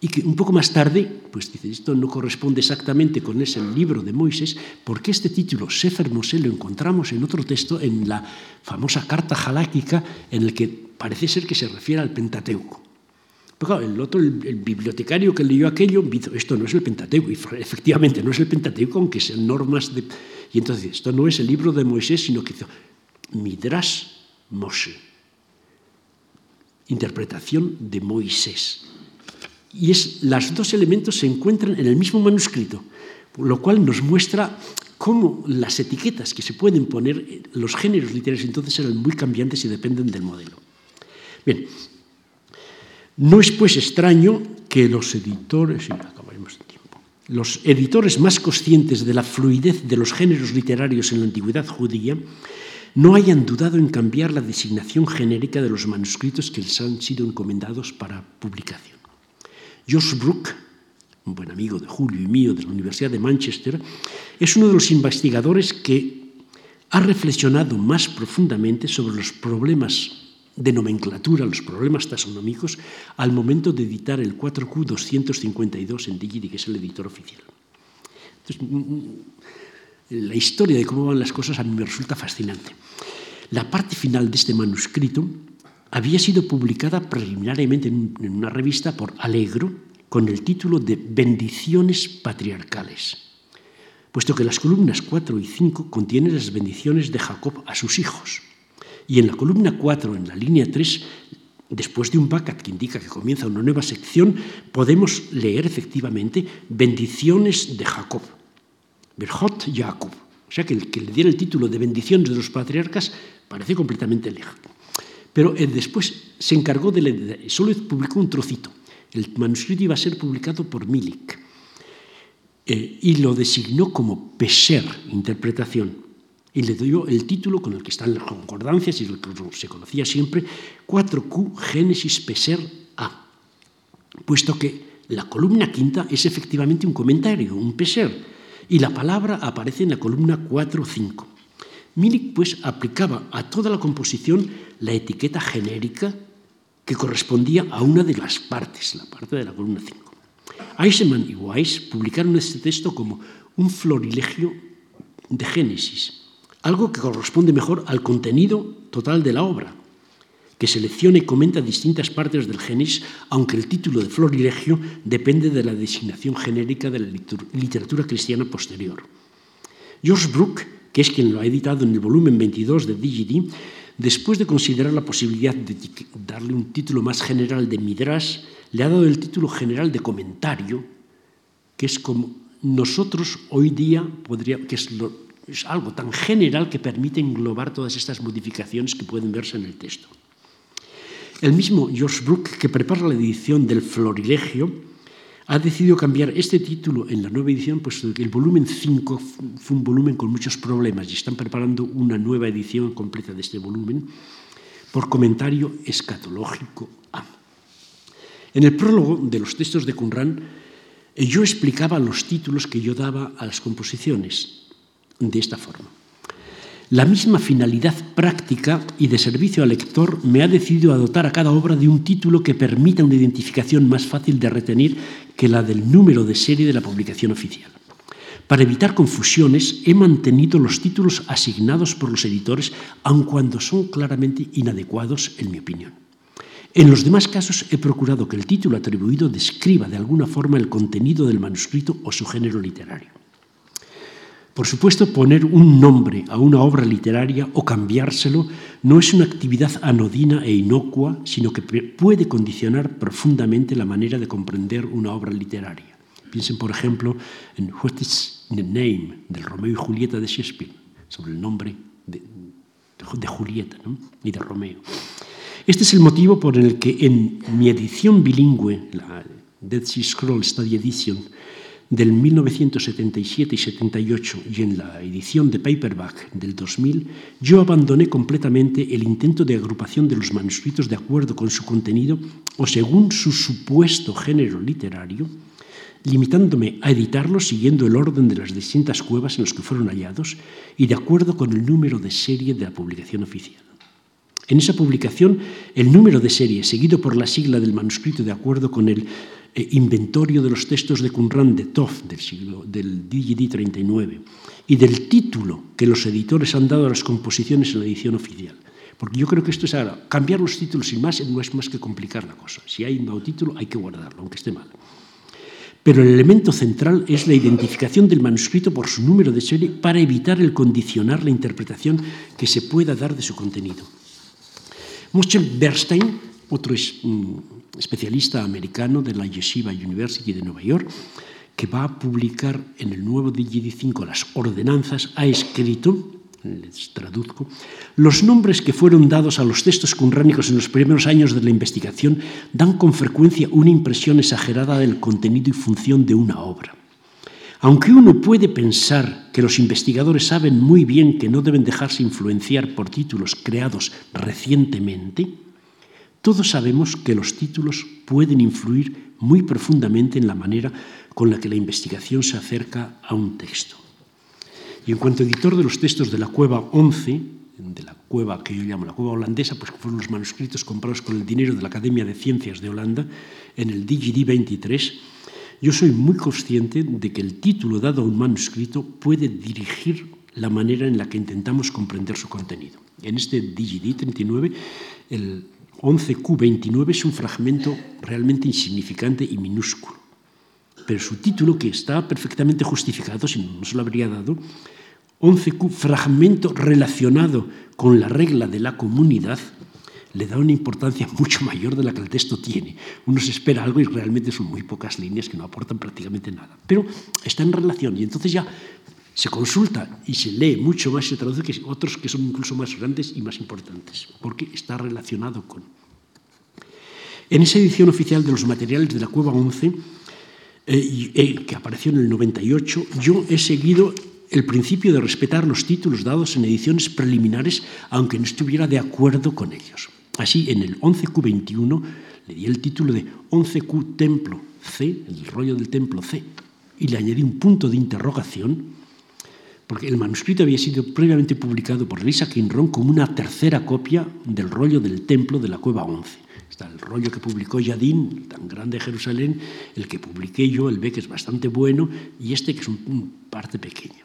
Y que un poco más tarde, pues dice, esto no corresponde exactamente con ese libro de Moisés, porque este título, Sefer Moshe, lo encontramos en otro texto, en la famosa carta jaláquica, en el que parece ser que se refiere al Pentateuco. El otro, el, bibliotecario que leyó aquello, dijo, esto no es el Pentateuco, efectivamente no es el Pentateuco, aunque sean normas de... Y entonces, esto no es el libro de Moisés, sino que hizo Midrash Moshe, interpretación de Moisés. Y es, los dos elementos se encuentran en el mismo manuscrito, lo cual nos muestra cómo las etiquetas que se pueden poner, los géneros literarios entonces eran muy cambiantes y dependen del modelo. Bien, no es pues extraño que los editores, los editores más conscientes de la fluidez de los géneros literarios en la antigüedad judía no hayan dudado en cambiar la designación genérica de los manuscritos que les han sido encomendados para publicación. Josh Brook, un buen amigo de Julio y mío de la Universidad de Manchester, es uno de los investigadores que ha reflexionado más profundamente sobre los problemas de nomenclatura, los problemas taxonómicos, al momento de editar el 4Q252 en Digidi, que es el editor oficial. Mm, mm, la historia de cómo van las cosas a mí me resulta fascinante. La parte final de este manuscrito había sido publicada preliminarmente en una revista por Alegro con el título de Bendiciones Patriarcales, puesto que las columnas 4 y 5 contienen las bendiciones de Jacob a sus hijos. Y en la columna 4, en la línea 3, después de un backup que indica que comienza una nueva sección, podemos leer efectivamente bendiciones de Jacob. Berhot Jacob. O sea que el que le diera el título de bendiciones de los patriarcas parece completamente lejano. Pero él después se encargó de leer, solo publicó un trocito. El manuscrito iba a ser publicado por Milik eh, y lo designó como Peser, interpretación. Y le dio el título con el que están las concordancias y lo que se conocía siempre, 4Q Génesis Peser A, puesto que la columna quinta es efectivamente un comentario, un Peser, y la palabra aparece en la columna 4-5. Milik pues aplicaba a toda la composición la etiqueta genérica que correspondía a una de las partes, la parte de la columna 5. Eisenman y Weiss publicaron este texto como un florilegio de Génesis, algo que corresponde mejor al contenido total de la obra, que selecciona y comenta distintas partes del Génesis, aunque el título de florilegio depende de la designación genérica de la literatura cristiana posterior. George Brooke que es quien lo ha editado en el volumen 22 de DGD, después de considerar la posibilidad de darle un título más general de Midrash, le ha dado el título general de comentario, que es como nosotros hoy día podría, que es, es algo tan general que permite englobar todas estas modificaciones que pueden verse en el texto. El mismo George Brooke, que prepara la edición del Florilegio, ha decidido cambiar este título en la nueva edición, puesto que el volumen 5 fue un volumen con muchos problemas y están preparando una nueva edición completa de este volumen por comentario escatológico A. En el prólogo de los textos de Qumran, yo explicaba los títulos que yo daba a las composiciones de esta forma. La misma finalidad práctica y de servicio al lector me ha decidido a dotar a cada obra de un título que permita una identificación más fácil de retener que la del número de serie de la publicación oficial. Para evitar confusiones, he mantenido los títulos asignados por los editores, aun cuando son claramente inadecuados, en mi opinión. En los demás casos he procurado que el título atribuido describa de alguna forma el contenido del manuscrito o su género literario. Por supuesto, poner un nombre a una obra literaria o cambiárselo no es una actividad anodina e inocua, sino que puede condicionar profundamente la manera de comprender una obra literaria. Piensen, por ejemplo, en What is the Name del Romeo y Julieta de Shakespeare, sobre el nombre de, Julieta y de Romeo. Este es el motivo por el que en mi edición bilingüe, la Dead Sea Scroll Study Edition, del 1977 y 78 y en la edición de paperback del 2000, yo abandoné completamente el intento de agrupación de los manuscritos de acuerdo con su contenido o según su supuesto género literario, limitándome a editarlos siguiendo el orden de las distintas cuevas en las que fueron hallados y de acuerdo con el número de serie de la publicación oficial. En esa publicación, el número de serie, seguido por la sigla del manuscrito de acuerdo con el eh, inventario de los textos de Qumran de Toff del, siglo, del DGD 39 y del título que los editores han dado a las composiciones en la edición oficial. Porque yo creo que esto es ahora, cambiar los títulos sin más no es más que complicar la cosa. Si hay un nuevo título hay que guardarlo, aunque esté mal. Pero el elemento central es la identificación del manuscrito por su número de serie para evitar el condicionar la interpretación que se pueda dar de su contenido. Michel Bernstein, otro especialista americano de la Yeshiva University de Nueva York, que va a publicar en el nuevo DGD5 las ordenanzas, ha escrito, les traduzco, los nombres que fueron dados a los textos cunránicos en los primeros años de la investigación dan con frecuencia una impresión exagerada del contenido y función de una obra. Aunque uno puede pensar que los investigadores saben muy bien que no deben dejarse influenciar por títulos creados recientemente, todos sabemos que los títulos pueden influir muy profundamente en la manera con la que la investigación se acerca a un texto. Y en cuanto editor de los textos de la cueva 11, de la cueva que yo llamo la cueva holandesa, pues fueron los manuscritos comprados con el dinero de la Academia de Ciencias de Holanda, en el DGD 23, yo soy muy consciente de que el título dado a un manuscrito puede dirigir la manera en la que intentamos comprender su contenido. En este DGD 39, el 11Q29 es un fragmento realmente insignificante y minúsculo, pero su título, que está perfectamente justificado, si no, no se lo habría dado, 11Q, fragmento relacionado con la regla de la comunidad, le da una importancia mucho mayor de la que el texto tiene. Uno se espera algo y realmente son muy pocas líneas que no aportan prácticamente nada. Pero está en relación y entonces ya se consulta y se lee mucho más y se traduce que otros que son incluso más grandes y más importantes, porque está relacionado con. En esa edición oficial de los materiales de la Cueva 11, eh, eh, que apareció en el 98, yo he seguido el principio de respetar los títulos dados en ediciones preliminares, aunque no estuviera de acuerdo con ellos. Así, en el 11Q21 le di el título de 11Q Templo C, el rollo del Templo C, y le añadí un punto de interrogación porque el manuscrito había sido previamente publicado por Lisa Kinron como una tercera copia del rollo del templo de la cueva 11. Está el rollo que publicó Yadín, tan grande de Jerusalén, el que publiqué yo, el B, que es bastante bueno, y este que es una parte pequeña.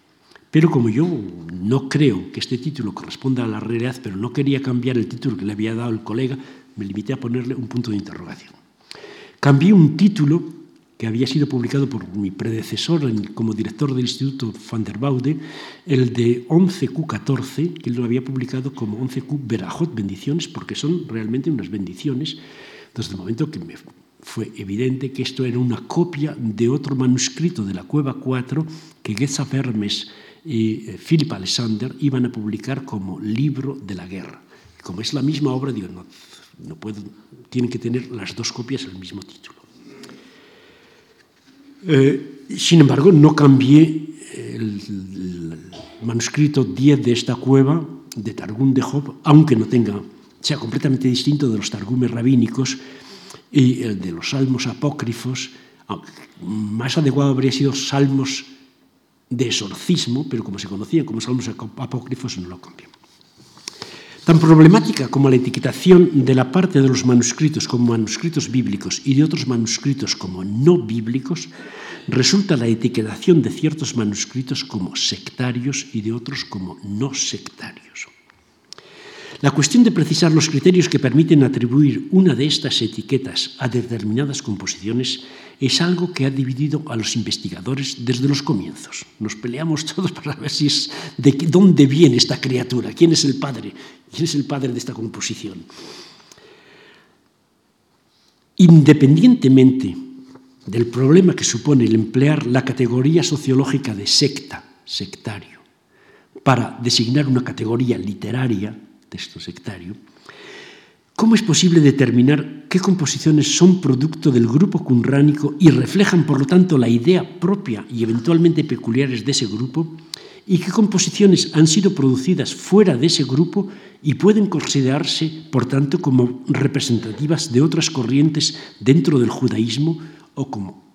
Pero como yo no creo que este título corresponda a la realidad, pero no quería cambiar el título que le había dado el colega, me limité a ponerle un punto de interrogación. Cambié un título que había sido publicado por mi predecesor como director del Instituto Van der Baude, el de 11Q14, que lo había publicado como 11Q Berajot, bendiciones, porque son realmente unas bendiciones. Desde el momento que me fue evidente que esto era una copia de otro manuscrito de la Cueva 4 que Getza Vermes y eh, Philip Alexander iban a publicar como libro de la guerra. Como es la misma obra, digo, no, no puedo, tienen que tener las dos copias el mismo título. Eh, sin embargo, no cambié el, manuscrito 10 de esta cueva, de Targum de Job, aunque no tenga, sea completamente distinto de los Targumes rabínicos y el de los salmos apócrifos. Más adecuado habría sido salmos de exorcismo, pero como se conocían como salmos apócrifos, no lo cambié. Tan problemática como la etiquetación de la parte de los manuscritos como manuscritos bíblicos y de otros manuscritos como no bíblicos, resulta la etiquetación de ciertos manuscritos como sectarios y de otros como no sectarios. La cuestión de precisar los criterios que permiten atribuir una de estas etiquetas a determinadas composiciones es algo que ha dividido a los investigadores desde los comienzos. Nos peleamos todos para ver si es de dónde viene esta criatura, quién es el padre, quién es el padre de esta composición. Independientemente del problema que supone el emplear la categoría sociológica de secta, sectario, para designar una categoría literaria, texto sectario, ¿Cómo es posible determinar qué composiciones son producto del grupo cunránico y reflejan, por lo tanto, la idea propia y eventualmente peculiares de ese grupo? ¿Y qué composiciones han sido producidas fuera de ese grupo y pueden considerarse, por tanto, como representativas de otras corrientes dentro del judaísmo o como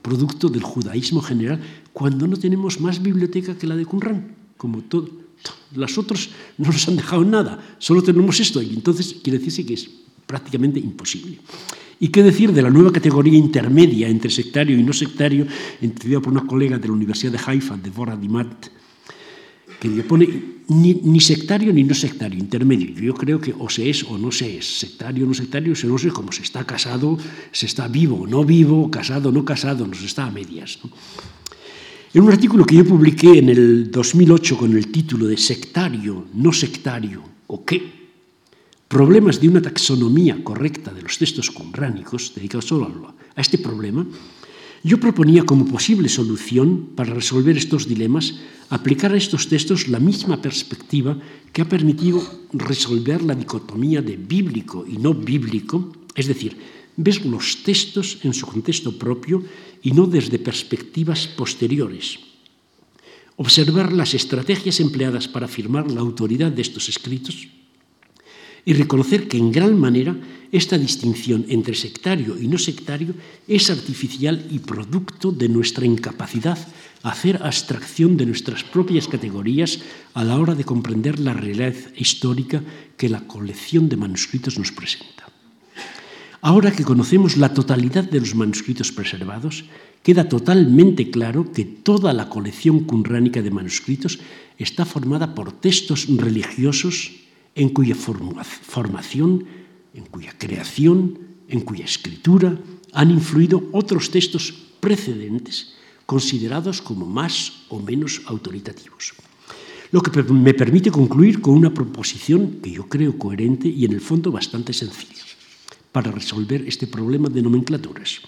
producto del judaísmo general, cuando no tenemos más biblioteca que la de Qumran? Como todo, las otras no nos han dejado nada, solo tenemos esto y entonces quiere decirse que es prácticamente imposible. ¿Y qué decir de la nueva categoría intermedia entre sectario y no sectario, entendida por una colega de la Universidad de Haifa, Deborah Dimat, que le pone ni, sectario ni no sectario, intermedio. Yo creo que o se es o no se es, sectario o no sectario, se no sé cómo se está casado, se está vivo o no vivo, casado o no casado, no se está a medias. En un artículo que yo publiqué en el 2008 con el título de Sectario, no sectario, o qué, problemas de una taxonomía correcta de los textos cumránicos, dedicado solo a este problema, yo proponía como posible solución para resolver estos dilemas aplicar a estos textos la misma perspectiva que ha permitido resolver la dicotomía de bíblico y no bíblico, es decir, ver los textos en su contexto propio y no desde perspectivas posteriores. Observar las estrategias empleadas para afirmar la autoridad de estos escritos y reconocer que en gran manera esta distinción entre sectario y no sectario es artificial y producto de nuestra incapacidad a hacer abstracción de nuestras propias categorías a la hora de comprender la realidad histórica que la colección de manuscritos nos presenta. Ahora que conocemos la totalidad de los manuscritos preservados, queda totalmente claro que toda la colección cunránica de manuscritos está formada por textos religiosos en cuya formación, en cuya creación, en cuya escritura han influido otros textos precedentes considerados como más o menos autoritativos. Lo que me permite concluir con una proposición que yo creo coherente y en el fondo bastante sencilla para resolver este problema de nomenclaturas.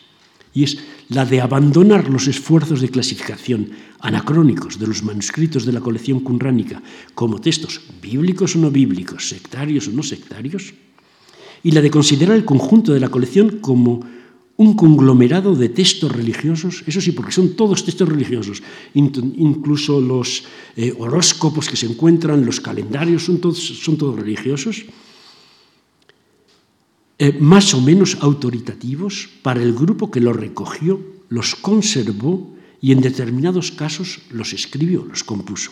Y es la de abandonar los esfuerzos de clasificación anacrónicos de los manuscritos de la colección cunránica como textos bíblicos o no bíblicos, sectarios o no sectarios, y la de considerar el conjunto de la colección como un conglomerado de textos religiosos, eso sí, porque son todos textos religiosos, incluso los eh, horóscopos que se encuentran, los calendarios, son todos, son todos religiosos, eh, más o menos autoritativos para el grupo que los recogió, los conservó y en determinados casos los escribió, los compuso.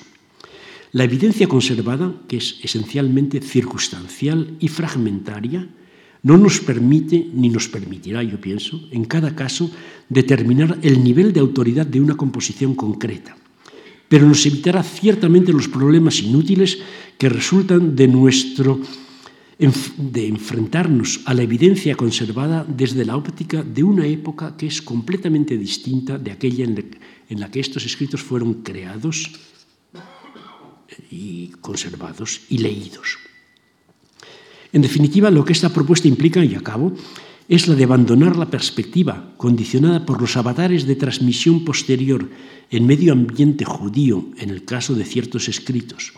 La evidencia conservada, que es esencialmente circunstancial y fragmentaria, no nos permite, ni nos permitirá, yo pienso, en cada caso, determinar el nivel de autoridad de una composición concreta, pero nos evitará ciertamente los problemas inútiles que resultan de nuestro de enfrentarnos a la evidencia conservada desde la óptica de una época que es completamente distinta de aquella en la que estos escritos fueron creados y conservados y leídos. En definitiva, lo que esta propuesta implica, y acabo, es la de abandonar la perspectiva condicionada por los avatares de transmisión posterior en medio ambiente judío, en el caso de ciertos escritos,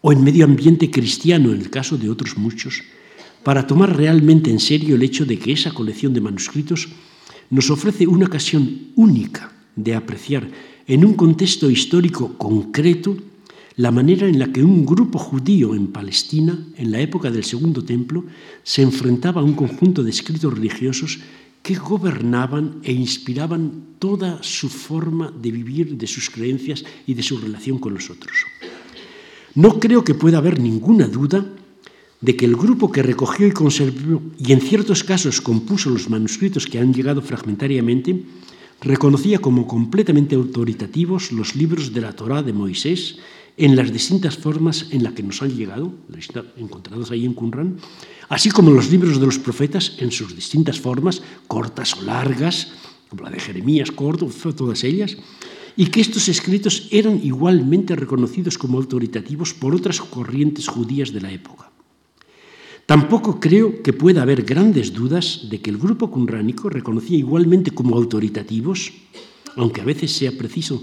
o en medio ambiente cristiano, en el caso de otros muchos, para tomar realmente en serio el hecho de que esa colección de manuscritos nos ofrece una ocasión única de apreciar en un contexto histórico concreto la manera en la que un grupo judío en Palestina, en la época del Segundo Templo, se enfrentaba a un conjunto de escritos religiosos que gobernaban e inspiraban toda su forma de vivir, de sus creencias y de su relación con los otros. No creo que pueda haber ninguna duda de que el grupo que recogió y conservó y en ciertos casos compuso los manuscritos que han llegado fragmentariamente, reconocía como completamente autoritativos los libros de la Torá de Moisés en las distintas formas en las que nos han llegado, encontrados ahí en Qumran, así como los libros de los profetas en sus distintas formas, cortas o largas, como la de Jeremías, corto, todas ellas, y que estos escritos eran igualmente reconocidos como autoritativos por otras corrientes judías de la época. Tampoco creo que pueda haber grandes dudas de que el grupo cunránico reconocía igualmente como autoritativos, aunque a veces sea preciso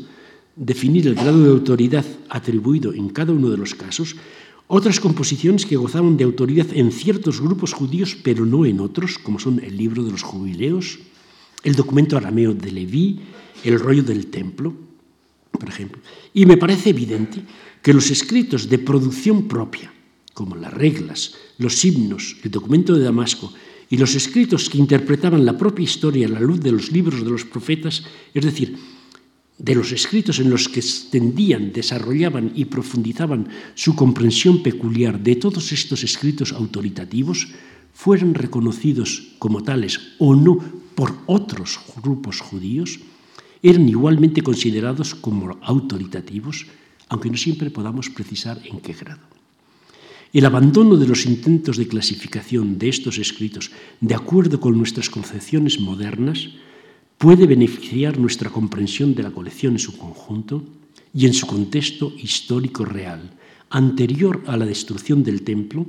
definir el grado de autoridad atribuido en cada uno de los casos, Otras composiciones que gozaban de autoridad en ciertos grupos judíos, pero no en otros, como son el libro de los jubileos, el documento arameo de Leví, el rollo del templo, por ejemplo. Y me parece evidente que los escritos de producción propia, como las reglas, los himnos, el documento de Damasco y los escritos que interpretaban la propia historia a la luz de los libros de los profetas, es decir, de los escritos en los que extendían, desarrollaban y profundizaban su comprensión peculiar de todos estos escritos autoritativos, fueran reconocidos como tales o no por otros grupos judíos, eran igualmente considerados como autoritativos, aunque no siempre podamos precisar en qué grado. El abandono de los intentos de clasificación de estos escritos de acuerdo con nuestras concepciones modernas puede beneficiar nuestra comprensión de la colección en su conjunto y en su contexto histórico real, anterior a la destrucción del templo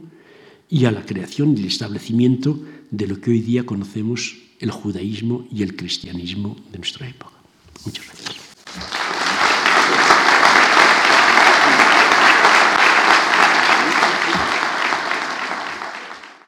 y a la creación y el establecimiento de lo que hoy día conocemos el judaísmo y el cristianismo de nuestra época. удержать.